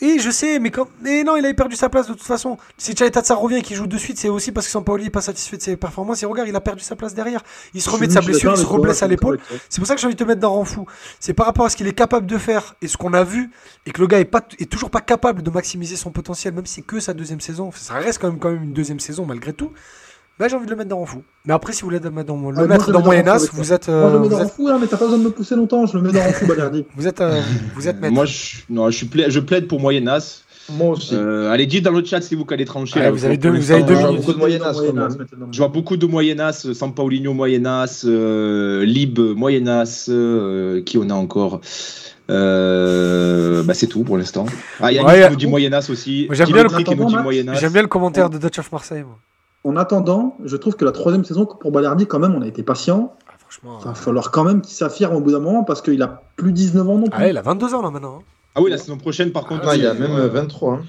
Et je sais, mais quand. Mais non, il avait perdu sa place de toute façon. Si Tatsar revient et qu'il joue de suite, c'est aussi parce que Sampaoli n'est pas satisfait de ses performances. Et regarde, il a perdu sa place derrière. Il se remet de sa blessure, il se reblesse à l'épaule. C'est pour ça que j'ai envie de te mettre dans rang fou. C'est par rapport à ce qu'il est capable de faire et ce qu'on a vu, et que le gars est, pas, est toujours pas capable de maximiser son potentiel, même si c'est que sa deuxième saison. Ça reste quand même, quand même une deuxième saison malgré tout. Bah, j'ai envie de le mettre dans fou. Mais après, si vous voulez le mettre dans, le ah, mettre dans Moyen-As, vous êtes. moi, je le mets dans fou, hein, mais t'as pas besoin de me pousser longtemps. Je le mets dans fou, Balerdi. vous êtes, euh, vous êtes maître. Moi, je, non, je, suis je plaide pour Moyen-As. Moi aussi. Euh, allez, dites dans le chat si vous allez trancher. là, vous, avez deux, vous avez deux minutes. Beaucoup de Moyen-As. Je vois beaucoup de Moyen-As. San Paulinho Moyen-As, euh, Lib Moyen-As. Euh, qui on a encore euh, bah c'est tout pour l'instant. Ah, il y a ouais, qui nous dit Moyen-As aussi. J'aime bien, le... bien, le commentaire de Dutch of Marseille. Moi. En attendant, je trouve que la troisième saison pour Balardi, quand même, on a été patient. Ah, franchement, il va falloir quand même qu'il s'affirme au bout d'un moment parce qu'il a plus 19 ans non plus. Ah, il a 22 ans là maintenant. Hein. Ah oui, la saison prochaine, par contre. Ah, il y a même 23. Hein.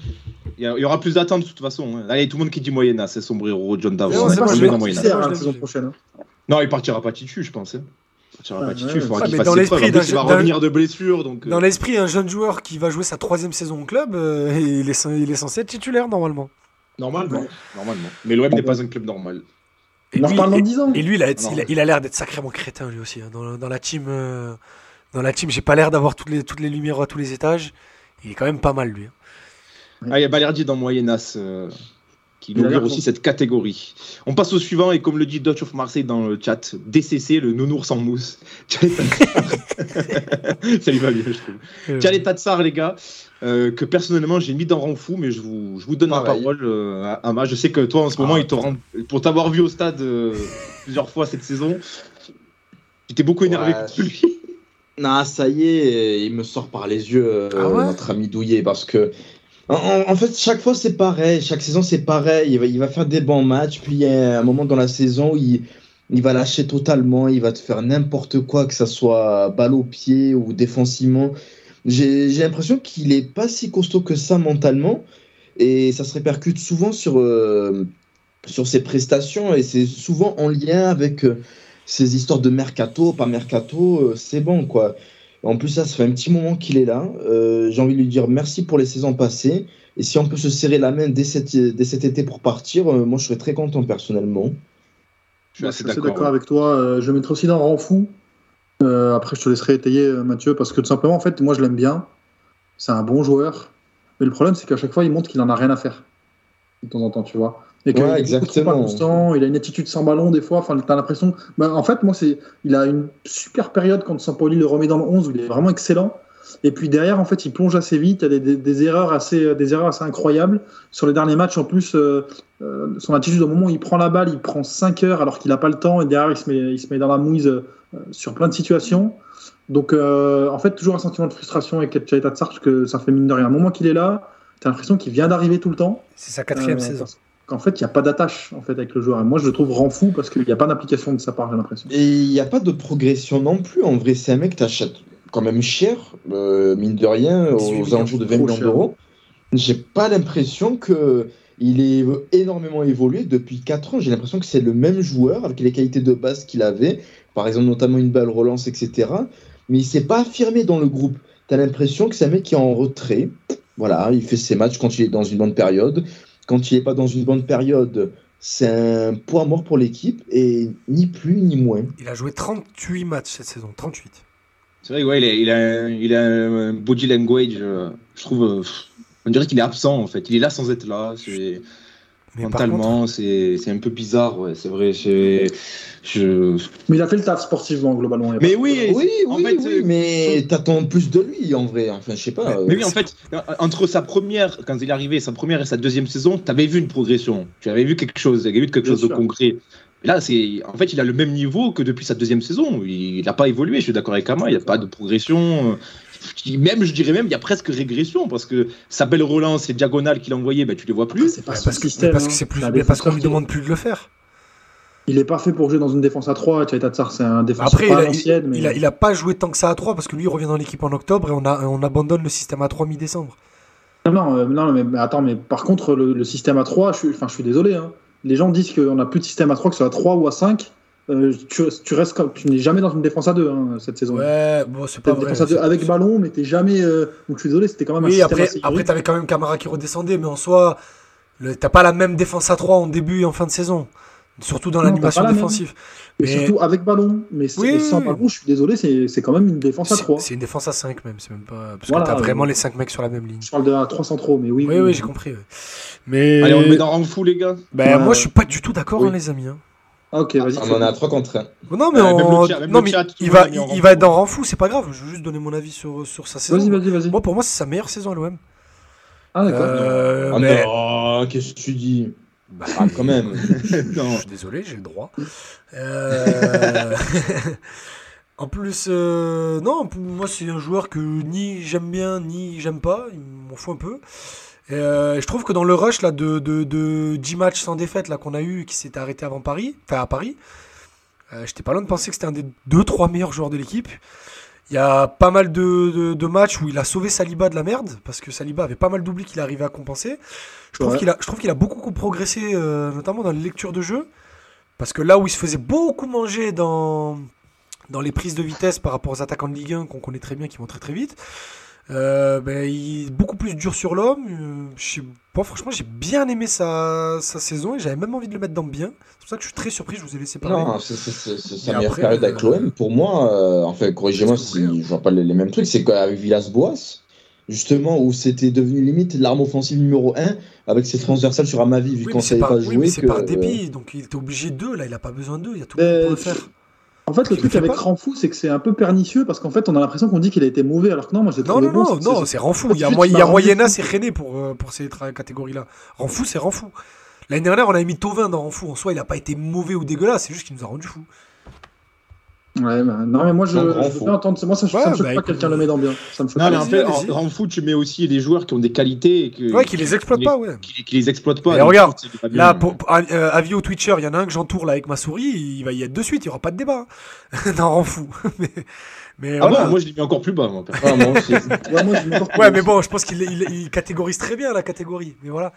Il, y aura plus d'attentes de toute façon. Hein. Allez, tout le monde qui dit Moyena, c'est Sombrero, John Davos. Non, pas la saison prochaine. Hein. Non, il partira pas titu, je pense. Il partira pas titu, il faudra qu'il fasse dans l'esprit, il va revenir de blessure. Donc, dans l'esprit, un jeune joueur qui va jouer sa troisième saison au club, euh, il, est, il est censé être titulaire normalement. Normalement, normalement. Mais l'OM n'est pas un club normal. Et lui, et, et lui, il a, il a l'air d'être sacrément crétin lui aussi. Dans, dans la team, euh, dans la team, j'ai pas l'air d'avoir toutes les, toutes les lumières à tous les étages. Il est quand même pas mal, lui. Hein. Ah, il y a Balerdi dans Moyenas euh, qui inaugure aussi cette catégorie. On passe au suivant, et comme le dit Dutch of Marseille dans le chat, DCC, le nounours sans mousse. Ça lui va bien, je trouve. Euh... Tiens, les Tatsar, les gars, euh, que personnellement j'ai mis dans rang fou, mais je vous, je vous donne la parole, euh, Ama. Je sais que toi, en ce moment, ah, il te rend... pour t'avoir vu au stade euh, plusieurs fois cette saison, tu t'es beaucoup énervé ouais, contre lui. Non, ça y est, il me sort par les yeux, ah notre ami Douillet, parce que. En, fait, chaque fois, c'est pareil. Chaque saison, c'est pareil. Il va, faire des bons matchs, puis il y a un moment dans la saison où il, il va lâcher totalement. Il va te faire n'importe quoi, que ça soit balle au pied ou défensivement. J'ai l'impression qu'il est pas si costaud que ça mentalement. Et ça se répercute souvent sur, euh, sur ses prestations. Et c'est souvent en lien avec. Euh, ces histoires de mercato, pas mercato, euh, c'est bon quoi. En plus, ça, ça fait un petit moment qu'il est là. Euh, j'ai envie de lui dire merci pour les saisons passées. Et si on peut se serrer la main dès, cet été pour partir, euh, moi je serais très content personnellement. Je suis assez d'accord avec toi. je vais mettre aussi dans rang fou. après, je te laisserai étayer, Mathieu, parce que tout simplement, en fait, moi je l'aime bien. C'est un bon joueur. Mais le problème, c'est qu'à chaque fois, il montre qu'il en a rien à faire. De temps en temps, tu vois. Et ouais, exactement. constant, il a une attitude sans ballon des fois. Enfin, t'as l'impression. Bah, en fait, moi, c'est, il a une super période quand Sampoli le remet dans le 11 où il est vraiment excellent. Et puis derrière, en fait, il plonge assez vite. Il y a des, des, erreurs assez, des erreurs assez incroyables sur les derniers matchs. En plus, euh, euh, son attitude au moment où il prend la balle, il prend 5 heures alors qu'il n'a pas le temps. Et derrière, il se met, il se met dans la mouise euh, sur plein de situations. Donc, en fait, toujours un sentiment de frustration avec Tsar parce que ça fait mine de rien. Un moment qu'il est là, t'as l'impression qu'il vient d'arriver tout le temps. C'est sa quatrième saison. Qu'en fait, il n'y a pas d'attache en fait, avec le joueur. Et moi, je le trouve rend fou parce qu'il n'y a pas d'application de sa part, j'ai l'impression. Et il n'y a pas de progression non plus. En vrai, c'est un mec que tu achètes quand même cher, euh, mine de rien, aux alentours de 20 millions d'euros. J'ai pas l'impression que il est énormément évolué depuis 4 ans. J'ai l'impression que c'est le même joueur avec les qualités de base qu'il avait, par exemple notamment une balle relance, etc. Mais il s'est pas affirmé dans le groupe. Tu as l'impression que c'est un mec qui est en retrait. Voilà, il fait ses matchs quand il est dans une bonne période. Quand il n'est pas dans une bonne période, c'est un poids mort pour l'équipe et ni plus ni moins. Il a joué 38 matchs cette saison, 38. C'est vrai, ouais, il a, il a, un body language, euh, je trouve. Euh, on dirait qu'il est absent en fait. Il est là sans être là. C'est mentalement, c'est un peu bizarre. Ouais, c'est vrai. Je... Mais il a fait le taf sportivement globalement. Mais oui, oui, en fait, oui, mais t'attends plus de lui en vrai. Enfin, je sais pas. Mais, oui, en fait, entre sa première, quand il est arrivé, sa première et sa deuxième saison, t'avais vu une progression. Tu avais vu quelque chose. Il y avait vu quelque chose de concret. Là, c'est en fait, il a le même niveau que depuis sa deuxième saison. Il n'a pas évolué. Je suis d'accord avec Ama. Il n'y a pas de progression même, je dirais même, il y a presque régression parce que sa belle relance et diagonale qu'il a envoyées, ben, tu les vois plus. C'est pas parce, que c'est plus, parce qu'on lui demande plus de le faire. Il est parfait pour jouer dans une défense à 3. c'est un défenseur Après, il, a, mais... il, a, pas joué tant que ça à 3 parce que lui, il revient dans l'équipe en octobre et on, a, on abandonne le système à 3 mi-décembre. Non, euh, non, mais, attends, mais par contre, le, système à 3, je je suis désolé. Hein. Les gens disent qu'on n'a plus de système à 3, que ce soit à 3 ou à 5. Euh, tu, tu, restes comme, tu n'es jamais dans une défense à deux hein, cette saison. Ouais, bon, c'est pas vrai. Défense à deux avec ballon, mais t'es jamais. Euh, donc je suis désolé, c'était quand même. Oui, un après, après t'avais quand même Camara qui redescendait, mais en soi, t'as pas la même défense à 3 en début et en fin de saison, surtout dans l'animation défensive. Mais... surtout avec ballon, mais, sans ballon, je suis désolé, c'est quand même une défense à 3 C'est une défense à 5 même, c'est même pas parce que t'as vraiment les 5 mecs sur la même ligne. Je parle de la 3 centraux, mais oui. Oui, oui, j'ai compris. Mais allez, on le met dans rang fou les gars. Ben moi, je suis pas du tout d'accord, hein, les amis. Hein. Ah, ok, vas-y. On en a 3 contre 1. Non, mais, non, mais il, va, il, va être dans rang fou, c'est pas grave. Je veux juste donner mon avis sur, sur sa saison. Vas-y, vas-y, vas-y. Moi, pour moi, c'est sa meilleure saison à l'OM. Ah, d'accord. Euh, ah, mais... Oh, qu'est-ce que tu dis bah, ah, quand même. Je suis désolé, j'ai le droit. Euh... en plus, euh... non, pour moi, c'est un joueur que ni j'aime bien, ni j'aime pas. Il m'en fout un peu. Euh, je trouve que dans le rush là, de, de, de 10 matchs sans défaite qu'on a eu, qui s'était arrêté avant Paris, enfin à Paris, euh, j'étais pas loin de penser que c'était un des 2-3 meilleurs joueurs de l'équipe. Il y a pas mal de, de, matchs où il a sauvé Saliba de la merde, parce que Saliba avait pas mal d'oubli qu'il arrivait à compenser. Je trouve qu'il a, je trouve qu'il a beaucoup progressé, euh, notamment dans les lectures de jeu, parce que là où il se faisait beaucoup manger dans, dans les prises de vitesse par rapport aux attaquants de Ligue 1 qu'on connaît très bien, qui vont très très vite, euh, ben, il est beaucoup plus dur sur l'homme. Euh, bon, franchement, j'ai bien aimé sa, sa saison et j'avais même envie de le mettre dans bien. C'est pour ça que je suis très surpris, je vous ai laissé parler. Non, c'est sa meilleure période avec euh, l'OM. Pour moi, enfin, corrigez-moi si je vois pas les, mêmes trucs, c'est qu'avec Villas-Boas, justement, où c'était devenu limite l'arme offensive numéro 1 avec ses transversales sur Amavi, vu qu'on savait pas, jouer. Oui, c'est par débit, donc il était obligé d'eux, là, il a pas besoin d'eux, il y a tout le monde pour le faire. En fait, le truc avec Renfou, c'est que c'est un peu pernicieux parce qu'en fait, on a l'impression qu'on dit qu'il a été mauvais alors que non, moi j'ai trouvé non, non, bon. Non, non, c'est Renfou. Il y a, il y a Moyena, c'est René pour, euh, pour ces catégories-là. Renfou, c'est Renfou. L'année dernière, on a mis Tovin dans Renfou. En soi, il a pas été mauvais ou dégueulasse, c'est juste qu'il nous a rendu fou. Ouais, bah, non, mais moi je, je veux entendre. Moi, ça, ça me choque bah, pas quelqu'un le met dans bien. Ça me choque non, mais en fait, en, foot, tu mets aussi des joueurs qui ont des qualités. Que, ouais, qui les exploitent pas, ouais. Qui, les exploitent pas. Et regarde, là, pour, euh, avis au Twitcher, il y en a un que j'entoure là avec ma souris, il va y être de suite, il y aura pas de débat. non, rend fou. mais, mais ah bon, moi je l'ai mis encore plus bas. Moi, ah, moi ouais, mais bon, je pense qu'il il, catégorise très bien la catégorie. Mais voilà.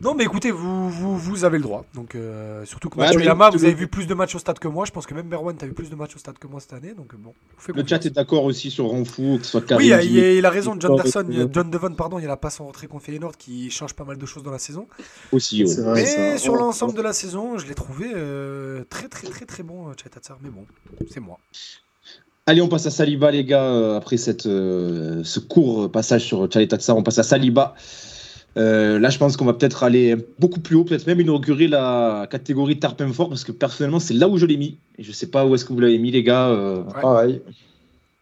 Non, mais écoutez, vous, vous, vous avez le droit. Donc, euh, surtout que ouais, Lama, vous avez vu plus de matchs au stade que moi. Je pense que même Merwan, tu as vu plus de matchs au stade que moi cette année. Donc, bon. Le chat est d'accord aussi sur Renfou, que ce soit Karim, Oui, il, il, a raison. John Derson, John Devon, pardon, il a pas son retrait contre Feyenoord qui change pas mal de choses dans la saison. Aussi, ouais. Vrai, mais sur l'ensemble de la saison, je l'ai trouvé euh, très, très, très, très bon, Chatatsar. Mais bon, c'est moi. Allez, on passe à Saliba, les gars. Euh, après cette, euh, ce court passage sur Tchaletatsa, on passe à Saliba. Euh, là, je pense qu'on va peut-être aller beaucoup plus haut, peut-être même inaugurer la catégorie Tarpin Fort, parce que personnellement, c'est là où je l'ai mis. Et je sais pas où est-ce que vous l'avez mis, les gars. Pareil.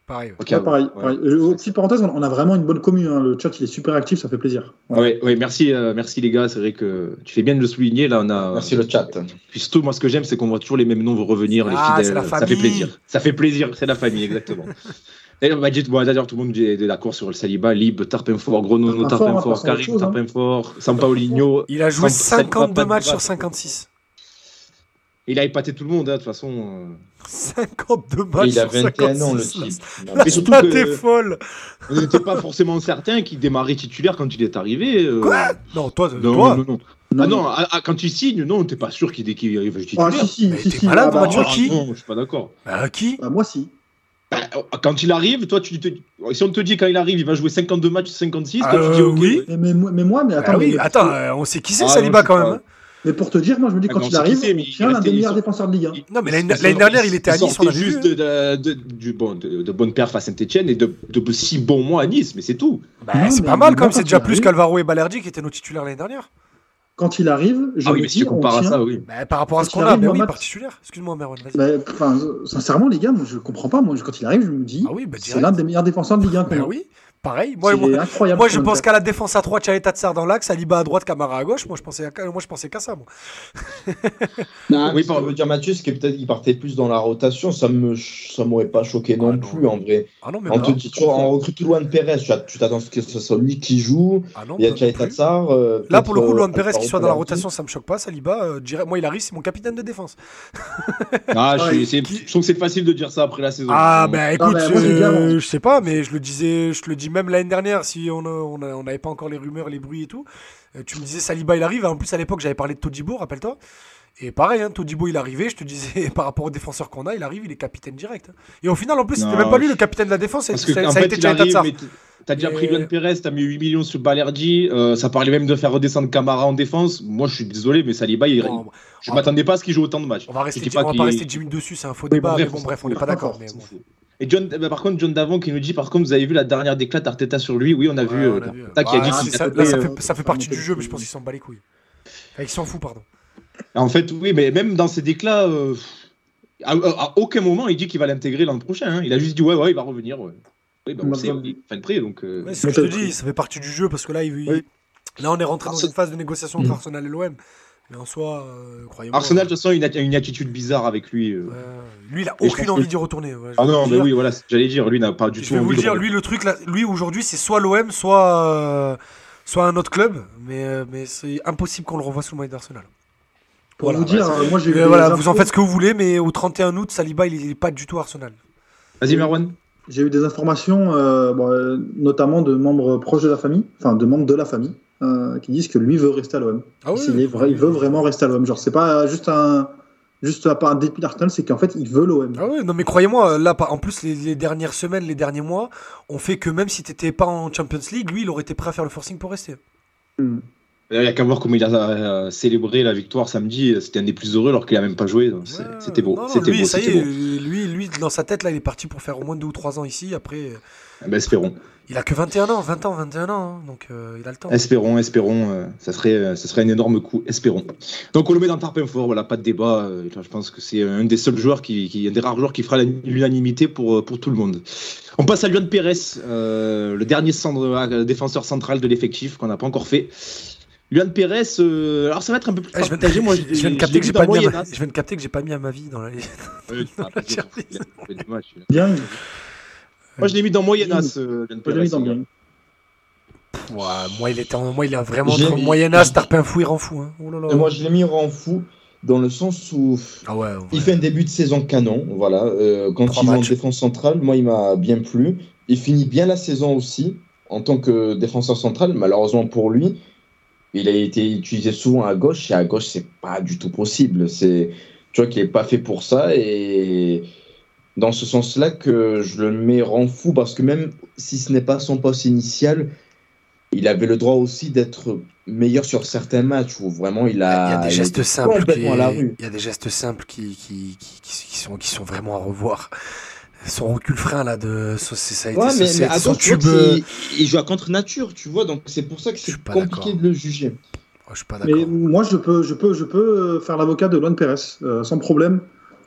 Pareil. pareil, euh, Petite parenthèse, on a vraiment une bonne commune. Hein. Le chat, il est super actif, ça fait plaisir. Oui, merci, euh, merci les gars. C'est vrai que tu fais bien de le souligner. Là, on a. Merci le chat. Puis surtout, moi, ce que j'aime, c'est qu'on voit toujours les mêmes noms revenir, les ah, fidèles. Ça fait plaisir. Ça fait plaisir. C'est la famille, exactement. D'ailleurs, tout le monde est d'accord sur le Saliba, Lib, Tarpenfort, Gronono, Tarpenfort, Karim, Tarpenfort, Sampaoligno. Il a joué 52 matchs sur 56. Il a épaté tout le monde, hein, de toute façon. 52 matchs. il a 21 ans, le type. Mais surtout t'es folle. On n'était pas forcément certain qu'il démarrait titulaire quand il est arrivé. Euh... Quoi? Non, toi, non, toi. Non, non, non. Ah non, à, à, quand il signe, non, t'es pas sûr qu'il qu arrive titulaire. Ah, si, si, Mais si, si, malade, ah, bah, moi, qui? Non, je suis pas d'accord. Bah, qui? Bah, moi, si. Bah, quand il arrive, toi, tu te... si on te dit quand il arrive, il va jouer 52 matchs, 56, Ah, toi, tu dis euh, ok. oui. Mais, mais, mais moi, mais attends. Ah oui, mais, attends, euh, on sait qui c'est Ah, Saliba non, quand même. Mais pour te dire, moi, je me dis, Ah, quand non, il arrive, mais il c'est un restait- des il meilleurs défenseurs de Ligue 1. Non, mais l'année dernière, il était à Nice, on a vu. juste de, de, de- du, bon, de, de bonnes perfs à Saint-Etienne et de, de si bons mois à Nice, mais c'est tout. Bah, c'est mais pas mal quand même, c'est déjà il plus arrive- qu'Alvaro et Balerdi qui étaient nos titulaires l'année dernière. Quand il arrive, je Ah oui, me mais si dis, tu on compares à ça, oui. Bah, par rapport à ce qu'on a, arrive, bah oui, Mohamed- par titulaire. Excuse-moi, Merwan, vas-y. Mais, enfin, sincèrement, les gars, moi, je comprends pas. Moi, quand il arrive, je me dis, Ah oui, bah c'est l'un des meilleurs défenseurs de Ligue 1 qu'on Bah a. oui, pareil. Moi, C'est moi, incroyable. moi, je pense qu'à la défense à 3, Tchalet Tatsar dans l'axe, Saliba à droite, Camara à gauche. Moi, je pensais, à- moi, je pensais qu'à ça. Moi. Non, Oui, veut dire Mathieu, c'est que peut-être qu'il partait plus dans la rotation, ça me ça m'aurait pas choqué non, Ah, non. plus en vrai. Ah non, mais On, bah, te toujours, on recrute Luan Perez, tu tu t'attends à ce que ce soit lui qui joue. ah non, Il y a bah, plus. Tatsar. euh, Là, pour le coup, Luan euh, Perez qui soit dans la rotation, ça me choque pas. Saliba, euh, moi, il arrive, c'est mon capitaine de défense. Ah, je, Ouais, suis- c'est- qui- je trouve que c'est facile de dire ça après la saison. Ah, bah écoute, euh, je sais pas, mais je le disais, je le dis même l'année dernière, si on n'avait on a- on n'avait pas encore les rumeurs, les bruits et tout. euh, Tu me disais Saliba, il arrive. En plus, à l'époque, j'avais parlé de Todibo, rappelle-toi. Et pareil, hein, Todibo, il arrivait. Je te disais, par rapport aux défenseurs qu'on a, il arrive, il est capitaine direct. hein. Et au final, en plus, c'était même pas lui le capitaine de la défense, Parce ça, que, ça en a fait, été il Tchaï arrive, Tatsar. mais t- T'as déjà pris Luan Perez, t'as mis 8 millions sur Balerdi, euh, ça parlait même de faire redescendre Camara en défense. Moi, je suis désolé, mais Saliba, il, Bon, je m'attendais pas à ce qu'il joue autant de matchs. on va rester, Je dis on va qu'il- pas rester 10 minutes dessus, c'est un faux débat. mais bref, bon, on bref, on n'est pas d'accord. bon. Et John, bah, par contre, John Davon qui nous dit, par contre, vous avez vu la dernière déclat d'Arteta sur lui? Oui, on a vu. Ouais, on a vu. Arteta qui a dit c'est qu'il ça, attendait, là, ça, fait, ça fait partie du jeu, mais je pense qu'il s'en bat les couilles. Enfin, il s'en fout, pardon. En fait, oui, mais même dans ces déclats, euh, à, à aucun moment il dit qu'il va l'intégrer l'an prochain. hein. Il a juste dit ouais, ouais, il va revenir. Ouais. Oui, bah, on sait, oui. fin de prix, donc. euh, Ouais, c'est ce que je te dis, ça fait partie du jeu parce que là, il, Oui. là on est rentré dans une phase de négociation Mm. entre Arsenal et l'OM. Mais en soi, euh, croyez-moi. Arsenal, de toute façon, a une, a une attitude bizarre avec lui. euh. lui, il a Et je aucune pense envie que- d'y retourner. ouais, je Ah vais non, vous mais dire. oui, voilà, c'est ce que j'allais dire. Lui n'a pas du Je tout vais vous envie le de dire, lui, le truc, là, lui aujourd'hui, c'est soit l'OM, soit, euh, soit un autre club. Mais, euh, mais c'est impossible qu'on le revoie sous le maillot d'Arsenal. Pour Voilà, vous dire, moi j'ai eu Mais des voilà, vous en infos- faites ce que vous voulez, mais au 31 août, Saliba, il est pas du tout Arsenal. Vas-y, Merwan. J'ai eu des informations, euh, bon, euh, notamment de membres proches de la famille, enfin de membres de la famille, euh, qui disent que lui veut rester à l'OM. Ah est vrai- il veut vraiment rester à l'OM. Genre, c'est pas juste un, juste pas un dépit d'Arsenal, c'est qu'en fait, il veut l'OM. Ah ouais, non mais croyez-moi, là, en plus, les, les dernières semaines, les derniers mois, ont fait que même si t'étais pas en Champions League, lui, il aurait été prêt à faire le forcing pour rester. Hmm. Il n'y a qu'à voir comment il a euh, célébré la victoire samedi. C'était un des plus heureux alors qu'il a même pas joué. C'était beau. C'était lui, beau. ça y est, beau. lui, lui, dans sa tête, là, il est parti pour faire au moins deux ou trois ans ici. Après, Ah ben, espérons. il a que 21 ans, 20 ans, 21 ans, hein, donc euh, il a le temps. Espérons, espérons. euh, ça, serait, euh, ça serait un énorme coup. Espérons. Donc on le met dans Tarpin fort. Voilà, pas de débat. je pense que c'est un des seuls joueurs qui, qui, un des rares joueurs qui fera l'unanimité pour, pour tout le monde. On passe à Luan Pérez, le dernier centre, défenseur central de l'effectif qu'on n'a pas encore fait. Luan Pérez, euh, alors ça va être un peu plus Eh, je, viens, partagé. Moi, je- je viens de capter que j'ai pas mis à Moyen ma- Âge. je viens de capter que j'ai pas mis à ma vie dans la. A a là. Bien, moi je l'ai mis dans Moyenas. euh, mis dans bien. Ouais, moi, il était en- moi, il est vraiment entre mis- moyen âge, Tarpin fou et rend fou. Hein. Oh là là. Et moi, je l'ai mis en fou dans le sens où Ah ouais, ouais. il fait un début de saison canon. Voilà, euh, quand Trois il est en défense centrale, moi, il m'a bien plu. Il finit bien la saison aussi en tant que défenseur central. Malheureusement pour lui, il a été utilisé souvent à gauche et à gauche, c'est pas du tout possible. C'est, tu vois, qu'il est pas fait pour ça et dans ce sens-là que je le mets en fou parce que même si ce n'est pas son poste initial, il avait le droit aussi d'être meilleur sur certains matchs où vraiment il Il y a, a des a gestes simples qui, la rue. il y a des gestes simples qui, qui- qui sont, qui sont vraiment à revoir. Son recul frein là de ça, c'est- ça a été, Ouais, mais, ça mais a été à son gauche, tu tube. euh, il joue à contre nature, tu vois, donc c'est pour ça que c'est compliqué de le juger. oh, je suis pas d'accord. Mais moi, je peux, je peux, je peux faire l'avocat de Luan Pérez euh, sans problème,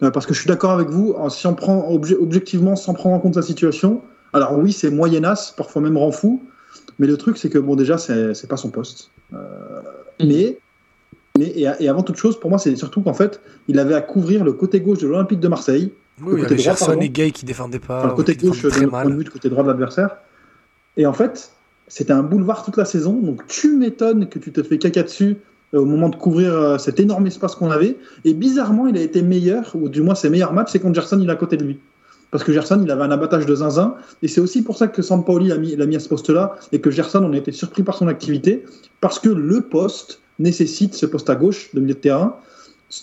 euh, parce que je suis d'accord avec vous. euh, Si on prend obje- objectivement, sans prendre en compte sa situation, alors oui, c'est moyennasse, parfois même rend fou. Mais le truc, c'est que bon, déjà, c'est pas son poste. Euh, mais, mais et, et avant toute chose, pour moi, c'est surtout qu'en fait, il avait à couvrir le côté gauche de l'Olympique de Marseille, Oui, il y avait Gerson et Gay qui défendaient pas. Enfin, le côté gauche, très mal. but, côté droit de l'adversaire. Et en fait, c'était un boulevard toute la saison. Donc tu m'étonnes que tu te fais caca dessus euh, au moment de couvrir euh, cet énorme espace qu'on avait. Et bizarrement, il a été meilleur, ou du moins ses meilleurs matchs, c'est quand Gerson il est à côté de lui. Parce que Gerson, il avait un abattage de zinzin. Et c'est aussi pour ça que Sampaoli l'a mis, mis à ce poste-là. Et que Gerson, on a été surpris par son activité. Parce que le poste nécessite, ce poste à gauche de milieu de terrain,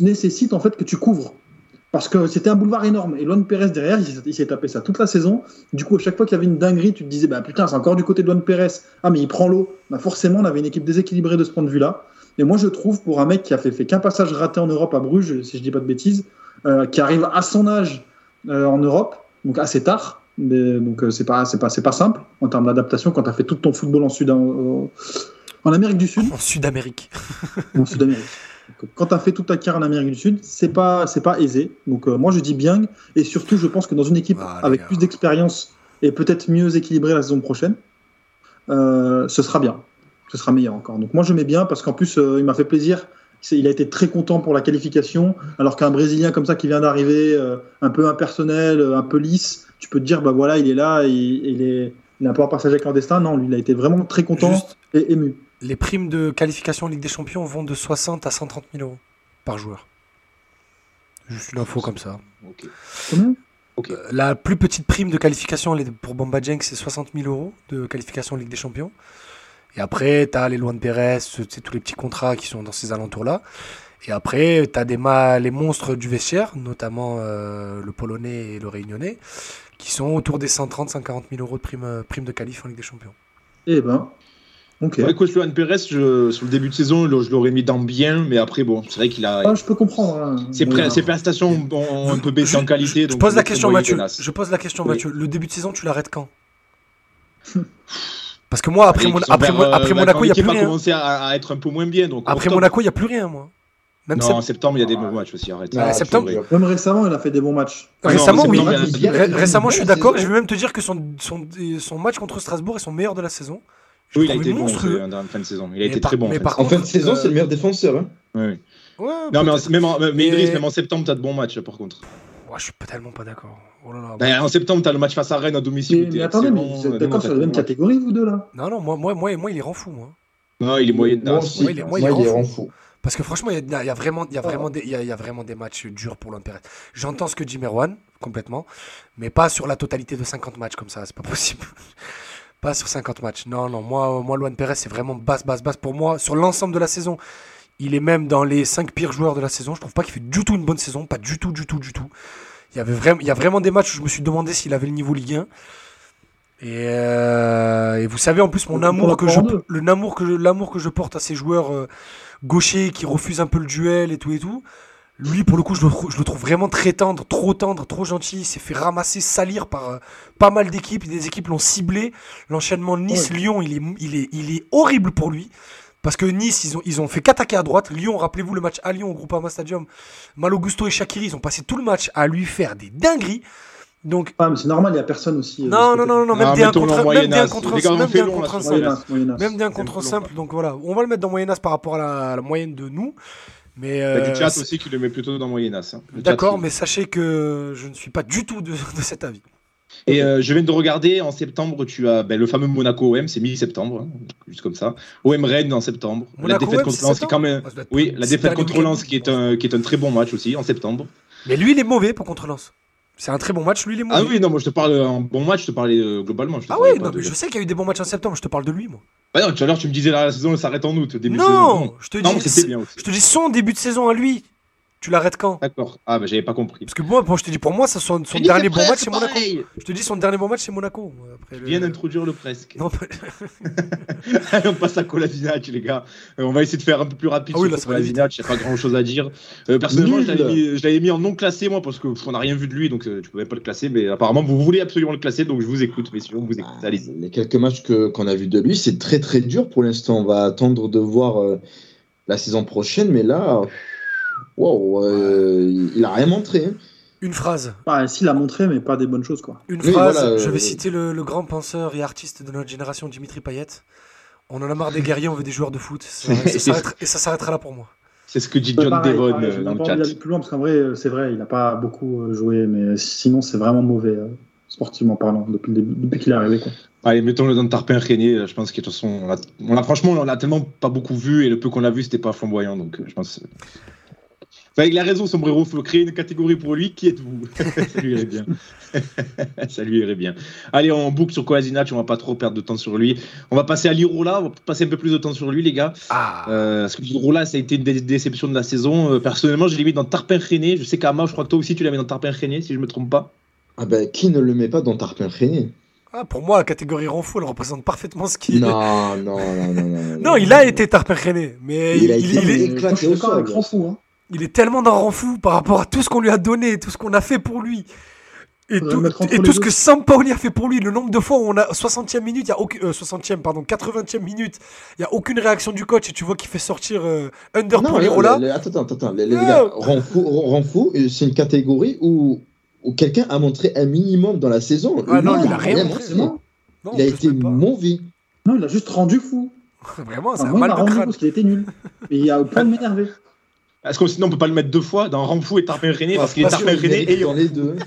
nécessite en fait que tu couvres. Parce que c'était un boulevard énorme. Et Luan Pérez derrière, il s'est tapé ça toute la saison. Du coup, à chaque fois qu'il y avait une dinguerie, tu te disais, bah putain, c'est encore du côté de Luan Pérez. Ah, mais il prend l'eau. Bah forcément, on avait une équipe déséquilibrée de ce point de vue-là. Et moi, je trouve, pour un mec qui a fait, fait qu'un passage raté en Europe à Bruges, si je dis pas de bêtises, euh, qui arrive à son âge euh, en Europe, donc assez tard, mais, donc euh, c'est pas, c'est pas, c'est pas simple en termes d'adaptation quand tu as fait tout ton football en Sud, en, en Amérique du Sud. En Sud-Amérique. en Sud-Amérique quand tu as fait toute ta carrière en Amérique du Sud, c'est pas c'est pas aisé. Donc euh, moi je dis bien et surtout je pense que dans une équipe ah, avec plus d'expérience et peut-être mieux équilibrée la saison prochaine, euh, ce sera bien, ce sera meilleur encore. Donc moi je mets bien parce qu'en plus euh, il m'a fait plaisir. Il a été très content pour la qualification, alors qu'un Brésilien comme ça qui vient d'arriver, un peu impersonnel, un peu lisse, tu peux te dire bah voilà il est là, il, il est il a un peu partagé avec leur destin. Non, lui il a été vraiment très content et ému les primes de qualification en Ligue des Champions vont de 60 à 130 000 euros par joueur. Juste une info comme ça. Euh, La plus petite prime de qualification pour Bomba Jenk, c'est 60 000 euros de qualification en Ligue des Champions. Et après, tu as les lois de Pérez, tous les petits contrats qui sont dans ces alentours-là. Et après, tu as des les monstres du vestiaire, notamment euh, le Polonais et le Réunionnais, qui sont autour des 130-140 000 euros de prime, euh, prime de qualif en Ligue des Champions. Eh ben, Okay. Ouais, Coach Pérez, sur le début de saison, je l'aurais mis dans bien, mais après, bon, c'est vrai qu'il a. Ah, je peux comprendre. Hein. Ses, prestations ont un peu baissé en qualité. Je, pose la question, Mathieu. Je pose la question, Mathieu. Le début de saison, tu l'arrêtes quand? Parce que moi, après, après, après Monaco, il n'y a plus rien. commencé à, à, être un peu moins bien. Donc après Monaco, il n'y a plus rien, moi. Même non, en septembre, il y a des bons matchs aussi. Arrête. Ah, septembre, même récemment, il a fait des bons matchs. Récemment, oui. Récemment, je suis d'accord. Je vais même te dire que son, son, son match contre Strasbourg est son meilleur de la saison. Oui, il a été bon en fin de saison. Il a été très bon. en, fin de saison, c'est le meilleur défenseur. Hein. Oui. Ouais, non, mais, même en, mais Idriss, même en septembre, t'as de bons matchs, par contre. Ouais, je suis tellement pas d'accord. Oh ben, en septembre, t'as le match face à Rennes à domicile. Mais, mais attendez, mais vous êtes d'accord sur la même catégorie, vous deux, là? Non, non, moi, moi, moi, moi, il est rend fou, moi. Non, il est moyen. Aussi. Moi, il est, moi, il est rend fou. Parce que franchement, il y, a, vraiment, il y, a vraiment des, il y a, vraiment des matchs durs pour l'Empire. J'entends ce que dit Merwan, complètement, mais pas sur la totalité de 50 matchs comme ça, c'est pas possible. Pas sur 50 matchs. Non, non, moi, moi Luan Perez, c'est vraiment basse, basse, basse. Pour moi, sur l'ensemble de la saison, il est même dans les 5 pires joueurs de la saison. Je trouve pas qu'il fait du tout une bonne saison. Pas du tout, du tout, du tout. Il y, avait vraiment, il y a vraiment des matchs où je me suis demandé s'il avait le niveau Ligue 1. Euh, et, vous savez en plus mon amour que je, le amour que l'amour que je porte à ces joueurs euh, gauchers qui refusent un peu le duel et tout et tout. Lui, pour le coup, je le, trouve vraiment très tendre, trop tendre, trop gentil. Il s'est fait ramasser, salir par euh, pas mal d'équipes. Des équipes l'ont ciblé. L'enchaînement Nice-Lyon, il est, il, est, il est horrible pour lui. Parce que Nice, ils ont, ils ont fait qu'attaquer à droite. Lyon, rappelez-vous le match à Lyon au Groupama Stadium. Malogusto et Shakiri, ils ont passé tout le match à lui faire des dingueries. Donc, ah, mais c'est normal, il n'y a personne aussi. Euh, non, non, non, non, même bien contre, même bien contre, même bien contre un simple. Même bien contre un simple. Donc voilà, on va le mettre dans Moyen par rapport à la moyenne de nous. Mais Il y a du euh, chat aussi qui le met plutôt dans Moyenas. Hein. D'accord, mais sachez que je ne suis pas du tout de, cet avis. Et euh, je viens de regarder en septembre, tu as ben, le fameux Monaco OM, c'est mi-septembre, hein, juste comme ça. OM Rennes en septembre. la défaite contre Lens, qui quand même. Ah, oui, la défaite contre Lens, qui est un qui est un très bon match aussi en septembre. Mais lui, il est mauvais pour contre Lens. C'est un très bon match, lui, est mauvais. Ah oui, non, moi je te parle un bon match, je te parlais euh, globalement. ah oui, non, mais je sais qu'il y a eu des bons matchs en septembre, je te parle de lui, moi. Bah non, tout à l'heure tu me disais la saison s'arrête en août, début non, de saison. Je te dis, bien je te dis son début de saison à lui. Tu l'arrêtes quand? D'accord. Ah, bah j'avais pas compris. Parce que moi, je te dis, pour moi, ça son, son dernier bon match, c'est Monaco. Je te dis, son dernier bon match, c'est Monaco. Après, Viens d'introduire le presque. Non, Allez, on passe à Kolasinac, les gars. Euh, on va essayer de faire un peu plus rapide ah oui, sur Kolasinac. Il n'y a pas grand chose à dire. Euh, personnellement, je l'avais mis, en non classé, moi, parce qu'on n'a rien vu de lui, donc euh, tu pouvais pas le classer. Mais apparemment, vous voulez absolument le classer, donc je vous écoute, messieurs. On vous écoute. Ah, les quelques matchs qu'on a vu de lui, c'est très très dur pour l'instant. On va attendre de voir la saison prochaine, mais là wow, euh, il a rien montré. Hein. Une phrase. Ah, S'il a montré, mais pas des bonnes choses, quoi. Une phrase. je vais euh, citer le, grand penseur et artiste de notre génération, Dimitri Payet. On en a marre des guerriers, on veut des joueurs de foot. et ça s'arrêtera là pour moi. C'est ce que dit John Devon dans le chat. plus loin parce qu'en vrai, c'est vrai, il n'a pas beaucoup joué, mais sinon, c'est vraiment mauvais, sportivement parlant, depuis, depuis qu'il est arrivé. Quoi. Allez, mettons-le dans Tarpin René. Je pense que de toute façon, on a, franchement, on l'a tellement pas beaucoup vu et le peu qu'on a vu, c'était pas flamboyant. Donc, je pense. Enfin, il a raison, Sombrero, il faut créer une catégorie pour lui. Qui êtes-vous? Ça lui irait bien. ça lui irait bien. Allez, on boucle sur Kolasinac, on va pas trop perdre de temps sur lui. On va passer à Lirola, on va passer un peu plus de temps sur lui, les gars. Ah. Euh, parce que Lirola, ça a été une des déceptions de la saison. Euh, personnellement, je l'ai mis dans Tarpin René. Je sais qu'Ama, je crois que toi aussi, tu l'as mis dans Tarpin René, si je me trompe pas. Ah ben, qui ne le met pas dans Tarpin René ah, pour moi, la catégorie Renfou, elle représente parfaitement ce qu'il est. Non, non, non, non, non. il a été Tarpin René, mais il, il, il est éclaté au sol. Hein. Il est tellement dans Renfou par rapport à tout ce qu'on lui a donné, tout ce qu'on a fait pour lui. Et tout, et tout ce que Sampaoli a fait pour lui, le nombre de fois où on a 60e minute, il y a aucune, 60e, pardon, 80e minute, il y a aucune réaction du coach et tu vois qu'il fait sortir Under pour. Attends, attends, attends, les, gars, Renfou, c'est une catégorie où où quelqu'un a montré un minimum dans la saison. Ah non, il a rien montré. il a été mauvais. Non, il a juste rendu fou. Vraiment, c'est un mal de crâne. Parce qu'il était nul. Et il y a point de m'énerver. Est-ce que sinon on peut pas le mettre deux fois dans Ramfou et Tarpin René parce qu'il est Tarpin René et dans les deux.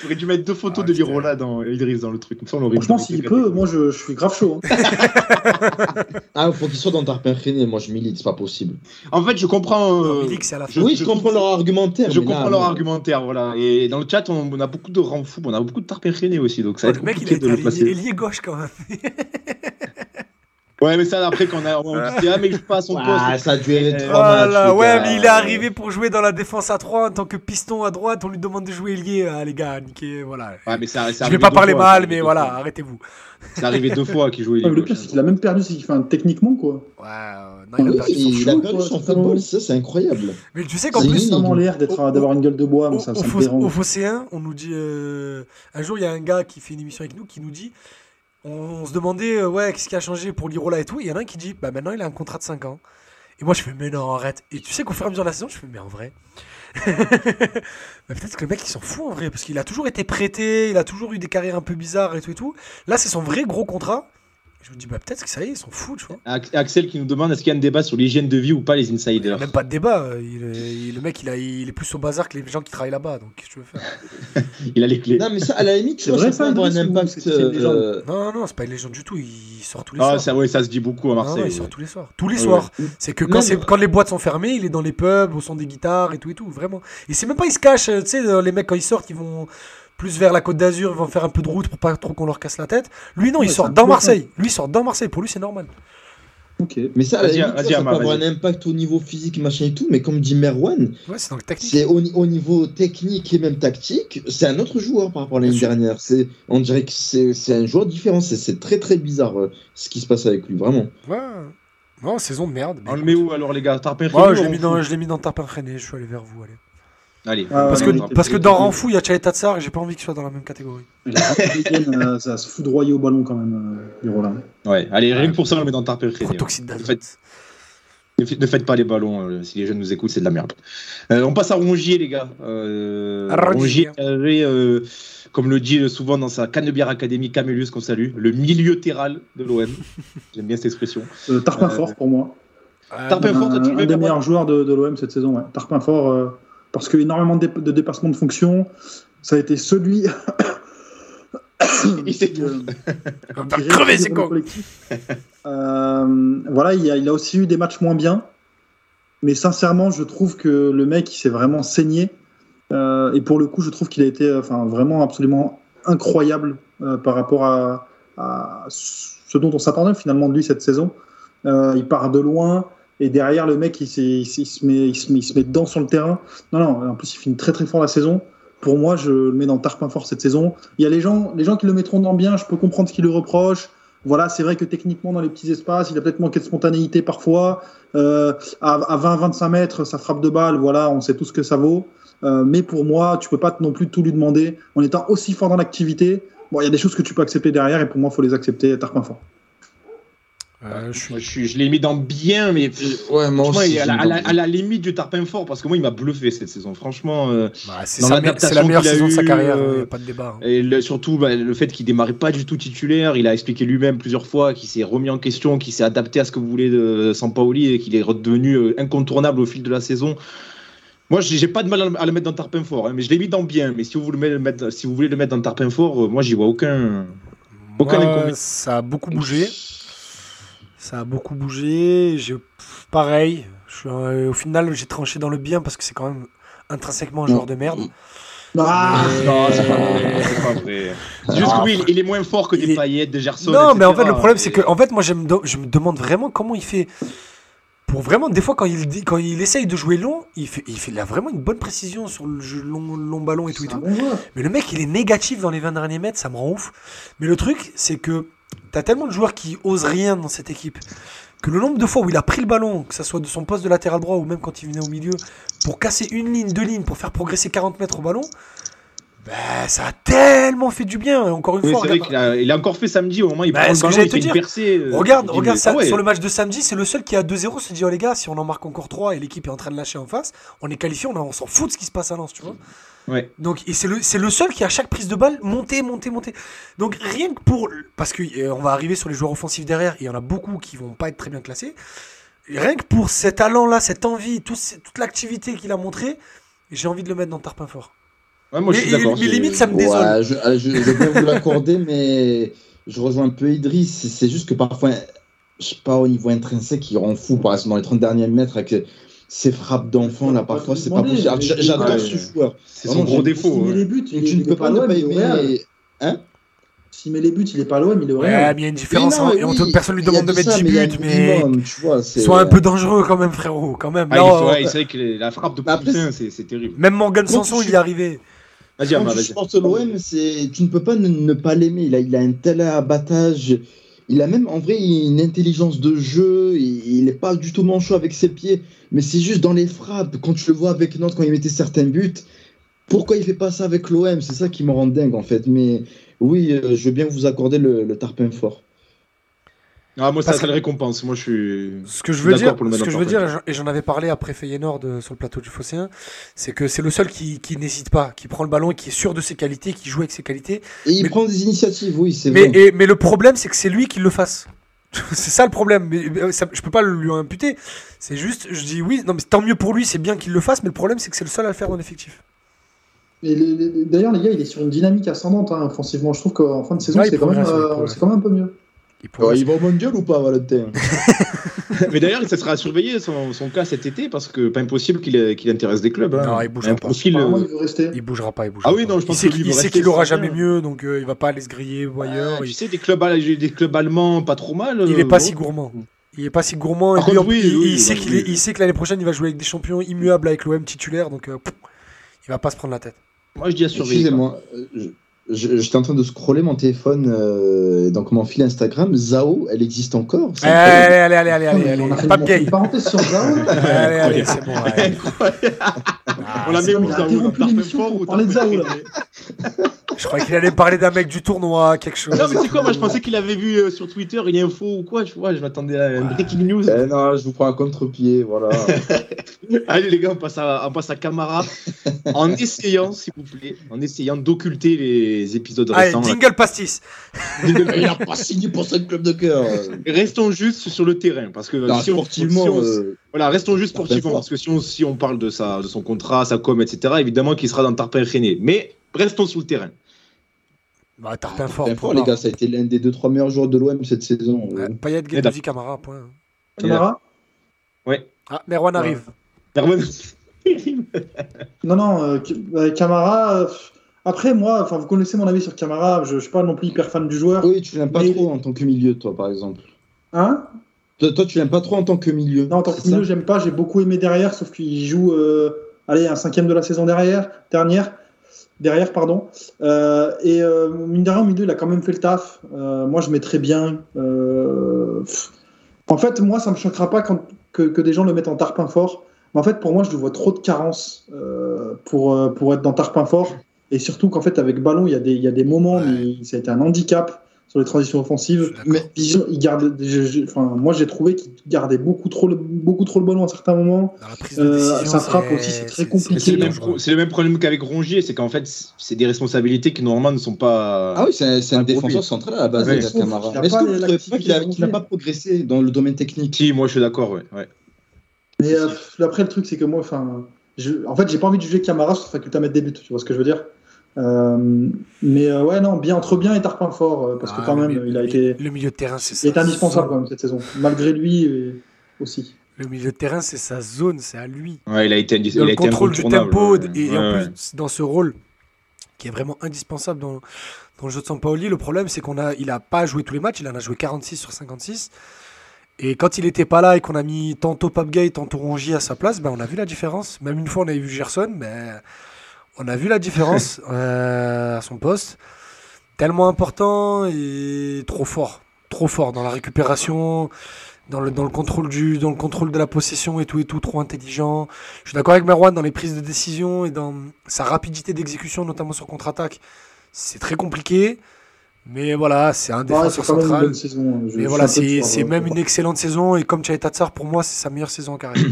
Tu aurais dû mettre deux photos de Lirola dans Idriss dans le truc. Ça, Franchement, s'il peut, moi je, je, suis grave chaud. Hein. ah, faut qu'il soit dans Tarpin René. Moi je milite, c'est pas possible. En fait, je comprends. Euh... oui, je, comprends leur argumentaire. Je comprends leur argumentaire, voilà. Et dans le chat, on, a beaucoup de Ramfou, on a beaucoup de Tarpin René aussi, donc ça va être compliqué de le placer. Il est lié gauche quand même. Ouais, mais ça, après, quand on a, on dit, ah, mais je passe son poste. Ah, ça a duré trois matchs. Ouais, mais il est arrivé pour jouer dans la défense à 3 en tant que piston à droite. On lui demande de jouer lié, ah, les gars, niquez, voilà. Ouais, mais ça, je vais pas parler mal, mais voilà, arrêtez-vous. C'est arrivé deux fois qu'il jouait lié. le pire, c'est qu'il a même perdu enfin, techniquement, quoi. Ouais, non, il a perdu son, il a perdu son football, ça, c'est incroyable. Mais tu sais qu'en plus. C'est l'air d'avoir une gueule de bois, mais ça, Au Fossé 1, on nous dit. Euh, un jour, il y a un gars qui fait une émission avec nous qui nous dit on, se demandait, euh, ouais, qu'est-ce qui a changé pour Lirola et tout. Il y en a un qui dit, bah maintenant il a un contrat de 5 ans. Et moi je fais, mais non, arrête. Et tu sais qu'au fur et à mesure de la saison, je fais, mais en vrai. peut-être que le mec il s'en fout en vrai, parce qu'il a toujours été prêté, il a toujours eu des carrières un peu bizarres et tout et tout. Là, c'est son vrai gros contrat. Je me dis, bah, peut-être que ça y est, ils sont fous, tu vois. Axel qui nous demande est-ce qu'il y a un débat sur l'hygiène de vie ou pas les insiders? Il n'y a même pas de débat. le mec, il, a, il est plus au bazar que les gens qui travaillent là-bas. Donc, qu'est-ce que tu veux faire? Il a les clés. Non, mais ça, à la limite, tu vois, ça un impact. Euh... Non, non, c'est pas une légende du tout. Il sort tous les ah, soirs. Ça, ouais, ça se dit beaucoup à Marseille. il sort tous les soirs. Tous les soirs. C'est que quand, quand les boîtes sont fermées, il est dans les pubs, au son des guitares et tout et tout. Vraiment. Et c'est même pas, il se cache. Tu sais, les mecs, quand ils sortent, ils vont plus vers la côte d'Azur, ils vont faire un peu de route pour pas trop qu'on leur casse la tête. Lui, non, il sort dans Marseille. Lui, il sort dans Marseille. Pour lui, c'est normal. Ok, mais ça, ça, peut avoir un impact au niveau physique, machin et tout, mais comme dit Merwan, c'est au, au, niveau technique et même tactique, c'est un autre joueur par rapport à l'année dernière. On dirait que c'est un joueur différent, c'est très très bizarre euh, ce qui se passe avec lui, vraiment. Ouais, non, saison de merde. On le met où alors les gars? Tarpin ouais, Je l'ai mis, dans, mis dans Tarpin je suis allé vers vous, allez. Allez. parce, que, parce que dans Renfou, il y a Chalet Tatsar et j'ai pas envie qu'il soit dans la même catégorie. euh, ça se foudroyer au ballon quand même, euh, Roland. Ouais, allez, rien que pour ça, on le met dans Tarpé. Ne faites pas les ballons, euh, si les jeunes nous écoutent, c'est de la merde. Euh, on passe à Rongier, les gars. Euh, Rongier avait, euh, comme le dit souvent dans sa Canebière Académie, Camelius, qu'on salue, le milieu terral de l'OM. J'aime bien cette expression. Tarpin fort pour moi. Tarpin fort, un, un des meilleurs joueurs de, de l'OM cette saison. Ouais. Tarpin fort parce que énormément de, de dépassements de fonction, ça a été celui. il s'est euh, crever ses euh, Voilà, il a, il a, aussi eu des matchs moins bien, mais sincèrement, je trouve que le mec, il s'est vraiment saigné. Euh, et pour le coup, je trouve qu'il a été, enfin, vraiment absolument incroyable euh, par rapport à, à, ce dont on s'attendait finalement de lui cette saison. Euh, il part de loin. Et derrière, le mec, il, se met, il, se met, il se met dedans sur le terrain. Non, non, en plus, il finit très très fort la saison. Pour moi, je le mets dans Tarpin fort cette saison. Il y a les gens, les gens qui le mettront dans bien, je peux comprendre ce qu'ils le reprochent. Voilà, c'est vrai que techniquement, dans les petits espaces, il a peut-être manqué de spontanéité parfois. Euh, à, 20-25 mètres, ça frappe de balle, voilà, on sait tout ce que ça vaut. Euh, mais pour moi, tu peux pas non plus tout lui demander en étant aussi fort dans l'activité. Bon, il y a des choses que tu peux accepter derrière et pour moi, il faut les accepter Tarpin fort. Euh, je, je, l'ai mis dans bien, mais ouais, moi aussi, à, la, limite du tarpin fort, parce que moi, il m'a bluffé cette saison. Franchement, euh, bah, c'est la meilleure saison de sa carrière, euh, pas de débat. Hein. Et surtout, bah, le fait qu'il démarrait pas du tout titulaire, il a expliqué lui-même plusieurs fois qu'il s'est remis en question, qu'il s'est adapté à ce que vous voulez de Sampaoli et qu'il est redevenu incontournable au fil de la saison. Moi, j'ai pas de mal à le mettre dans tarpin fort, hein, mais je l'ai mis dans bien. Mais si vous, voulez le mettre, si vous voulez le mettre dans tarpin fort, moi, j'y vois aucun, aucun inconvénient. Ça a beaucoup bougé. Ça a beaucoup bougé. J'ai pareil. Je au final, j'ai tranché dans le bien parce que c'est quand même intrinsèquement un joueur de merde. Ah, non, c'est pas vrai. Juste que oui, il est moins fort que des paillettes, des Gerson. Non, mais en fait, le problème, c'est que en fait, moi, je me, je me demande vraiment comment il fait. Pour vraiment, des fois, quand il, dit, quand il essaye de jouer long, il, fait, il, fait, il a vraiment une bonne précision sur le jeu long, long ballon et tout. Et tout. mais le mec, il est négatif dans les 20 derniers mètres, ça me rend ouf. Mais le truc, c'est que T'as tellement de joueurs qui osent rien dans cette équipe que le nombre de fois où il a pris le ballon, que ce soit de son poste de latéral droit ou même quand il venait au milieu, pour casser une ligne, deux lignes, pour faire progresser 40 mètres au ballon, ben, ça a tellement fait du bien. Encore une fois, c'est vrai qu'il a, il a encore fait samedi au moment où il bah, prend le ballon, il fait une percée. Regarde, regarde ça, sur le match de samedi, c'est le seul qui a 2-0 se dit oh les gars, si on en marque encore 3 et l'équipe est en train de lâcher en face, on est qualifié, on, on s'en fout de ce qui se passe à Lens, tu vois. Donc c'est le, c'est le seul qui à chaque prise de balle monter, monter, monter. Donc rien que pour parce que euh, on va arriver sur les joueurs offensifs derrière, il y en a beaucoup qui vont pas être très bien classés. Rien que pour cet talent là, cette envie, toute l'activité qu'il a montré, j'ai envie de le mettre dans le tarpin fort. Ouais, moi, je suis d'accord. Mais limite, ça me désole. je, ah, je, je, vais vous l'accorder, mais je rejoins un peu Idriss. C'est juste que parfois, je sais pas, au niveau intrinsèque, il rend fou. Par exemple, dans les 30 derniers mètres, avec ces frappes d'enfant là parfois c'est pas possible. J'adore ce joueur. C'est son gros défaut. S'il met les buts, tu ne peux pas ne pas aimer. Hein S'il met les buts, il est pas loin, mais il est Ouais, mais il y a une différence. Hein. personne lui demande de mettre 10 buts, mais sois un peu dangereux quand même, frérot. Quand même. Ah, c'est vrai que la frappe de Poussin, c'est terrible. Même Morgan Sanson, il y est arrivé. Vas-y, Quand tu supportes l'OM, tu ne peux pas ne, pas l'aimer. Il a, il a un tel abattage. Il a même, en vrai, une intelligence de jeu. Il n'est pas du tout manchot avec ses pieds. Mais c'est juste dans les frappes. Quand tu le vois avec Nantes, quand il mettait certains buts, pourquoi il fait pas ça avec l'OM C'est ça qui me rend dingue, en fait. Mais oui, euh, je veux bien vous accorder le, le tarpin fort. Ah, moi, ça serait le récompense. Moi, je suis. Ce que je veux dire, ce que je veux dire, et j'en avais parlé après Feyenoord euh, sur le plateau du Phocéen, c'est que c'est le seul qui, qui n'hésite pas, qui prend le ballon et qui est sûr de ses qualités, qui joue avec ses qualités. Et il prend des initiatives, oui, c'est vrai. Et, mais le problème, c'est que c'est lui qui le fasse. c'est ça le problème. Mais, je peux pas lui imputer. C'est juste, je dis oui, non, mais tant mieux pour lui, c'est bien qu'il le fasse, mais le problème, c'est que c'est le seul à le faire en effectif. D'ailleurs, les gars, il est sur une dynamique ascendante hein, offensivement. Je trouve qu'en fin de saison, c'est quand, euh, quand, même un peu mieux. Il, il va au mondial ou pas, Valentin? Mais d'ailleurs, ça sera surveillé son, son, cas cet été parce que pas impossible qu'il qu intéresse des clubs. Hein. Non, il bougera pas. Profil, euh... il, il bougera pas. Il bougera ah oui, non, je pense il sait qu'il sait qu'il aura jamais mieux, donc euh, il va pas aller se griller ou ailleurs. Ah, tu sais, des clubs, des clubs allemands pas trop mal. Il est pas si gourmand. Il est pas si gourmand. Et lui, oui, il, oui, il, sait qu'il il sait que l'année prochaine, il va jouer avec des champions immuables avec l'OM titulaire, donc euh, il va pas se prendre la tête. Moi, je dis à surveiller. Excusez-moi. Euh, J'étais en train de scroller mon téléphone, euh, donc mon fil Instagram. Zao, elle existe encore Allez, allez, allez, allez, allez, allez. On a fait pas de gay. parenthèse sur Zao. allez, allez, c'est bon. on l'a mis où Zao On parlait de Zao, là. Je croyais qu'il allait parler d'un mec du tournoi, quelque chose. Non, mais c'est quoi Moi, je pensais qu'il avait vu euh, sur Twitter une info ou quoi. Tu vois, je m'attendais à une breaking news. Eh non, je vous prends un contre-pied, voilà. Allez, les gars, on passe à, on passe à Camara. en essayant, s'il vous plaît, en essayant d'occulter les épisodes Allez, récents. Jingle pastis. Il a pas signé pour ce club de cœur. Restons juste sur le terrain, parce que non, si sportivement, on, si on, euh, voilà, restons juste sportivement, parce que si on, si on parle de, sa, de son contrat, sa com, etc., évidemment qu'il sera dans Tarpin René. Mais restons sur le terrain. Bah, Tarpin ah, fort. fort les gars, ça a été l'un des 2-3 meilleurs joueurs de l'OM cette saison. Ouais, Payet, Guendouzi, Camara, point. Camara Ouais. Ah, Merwan arrive. Merwan. non, non, euh, Camara. Euh, après, moi, enfin, vous connaissez mon avis sur Camara. Je ne suis pas non plus hyper fan du joueur. Oui, tu l'aimes pas trop en tant que milieu, toi, par exemple. Hein? Toi, toi, tu l'aimes pas trop en tant que milieu. Non, en tant que milieu, j'aime pas. J'ai beaucoup aimé derrière, sauf qu'il joue, euh, allez, un cinquième de la saison derrière, dernière derrière, pardon. Euh, et euh, mine de rien, au milieu, il a quand même fait le taf. Euh, moi, je mets très bien. Euh, en fait, moi, ça me choquera pas quand, que, que, des gens le mettent en tarpin fort. Mais en fait, pour moi, je le vois trop de carences euh, pour, pour être dans tarpin fort. Et surtout qu'en fait, avec ballon, il y, a des, il y a des moments, ouais. mais ça a été un handicap. Sur les transitions offensives. Mais il garde, enfin, moi j'ai trouvé qu'il gardait beaucoup trop, le, beaucoup trop le ballon à certains moments. Euh, sa frappe aussi, c'est très compliqué. C'est le, même problème qu'avec Rongier, c'est qu'en fait, c'est des responsabilités qui normalement ne sont pas. Ah oui, c'est un défenseur central à la base de Camara. Est-ce que vous pas qu'il n'a pas progressé dans le domaine technique Si, moi je suis d'accord, ouais. ouais. Mais euh, après, le truc, c'est que moi, enfin, en fait, j'ai pas envie de juger Camara sur sa faculté à mettre des buts, tu vois ce que je veux dire? Euh, mais euh, ouais, non, bien, entre bien et Tarpin fort, euh, parce que ah, quand même, il a été. Le milieu de terrain, c'est ça. Il est indispensable quand même cette saison, malgré lui aussi. Le milieu de terrain, c'est sa zone, c'est à lui. Ouais, il a été indispensable. Le contrôle du tempo et, en plus dans ce rôle qui est vraiment indispensable dans, dans le jeu de Sampaoli. Le problème, c'est qu'on a, il a pas joué tous les matchs, il en a joué 46 sur 56. Et quand il était pas là et qu'on a mis tantôt Papgate, tantôt Rongier à sa place, ben on a vu la différence. Même une fois, on avait vu Gerson, mais on a vu la différence euh, à son poste. Tellement important et trop fort. Trop fort dans la récupération, dans le, dans le, contrôle, du, dans le contrôle de la possession et tout et tout, trop intelligent. Je suis d'accord avec Merwan dans les prises de décision et dans sa rapidité d'exécution, notamment sur contre-attaque. C'est très compliqué. Mais voilà, c'est un défenseur central. Saison, hein. mais voilà, c'est même une excellente saison. Et comme Tchaï Tatsar, pour moi, c'est sa meilleure saison en carrière.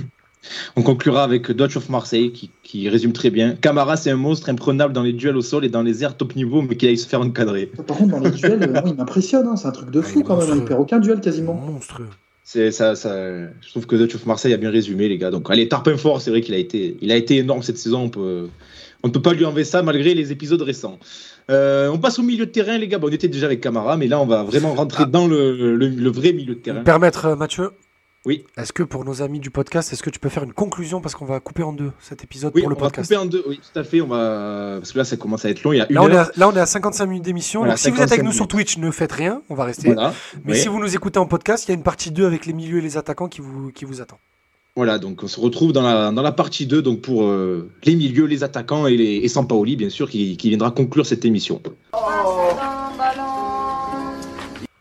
On conclura avec Dodge of Marseille qui, résume très bien. Camara, c'est un monstre imprenable dans les duels au sol et dans les airs top niveau, mais qui aille se faire encadrer. Par contre, dans les duels, euh, il m'impressionne. Hein, c'est un truc de fou quand même. Il perd aucun duel quasiment. Monstrueux. C'est ça, ça, je trouve que Dutch of Marseille a bien résumé, les gars. Donc, allez, Tarpin fort, c'est vrai qu'il a été, il a été énorme cette saison. On peut, on ne peut pas lui enlever ça malgré les épisodes récents. Euh, on passe au milieu de terrain, les gars. on était déjà avec Camara, mais là, on va vraiment rentrer ah. dans le, le, vrai milieu de terrain. Permettre, euh, Mathieu? Oui. Est-ce que pour nos amis du podcast, est-ce que tu peux faire une conclusion parce qu'on va couper en deux cet épisode pour le podcast va couper en deux, oui, tout à fait. On va parce que là, ça commence à être long. Il y a là, on est à, là, on est à 55 minutes d'émission. si vous êtes avec nous sur Twitch, ne faites rien, on va rester. Mais si vous nous écoutez en podcast, il y a une partie 2 avec les milieux et les attaquants qui vous, qui vous attend. Voilà, donc on se retrouve dans la, dans la partie 2 donc pour euh, les milieux, les attaquants et, les, et Sampaoli, bien sûr, qui, qui viendra conclure cette émission. Oh.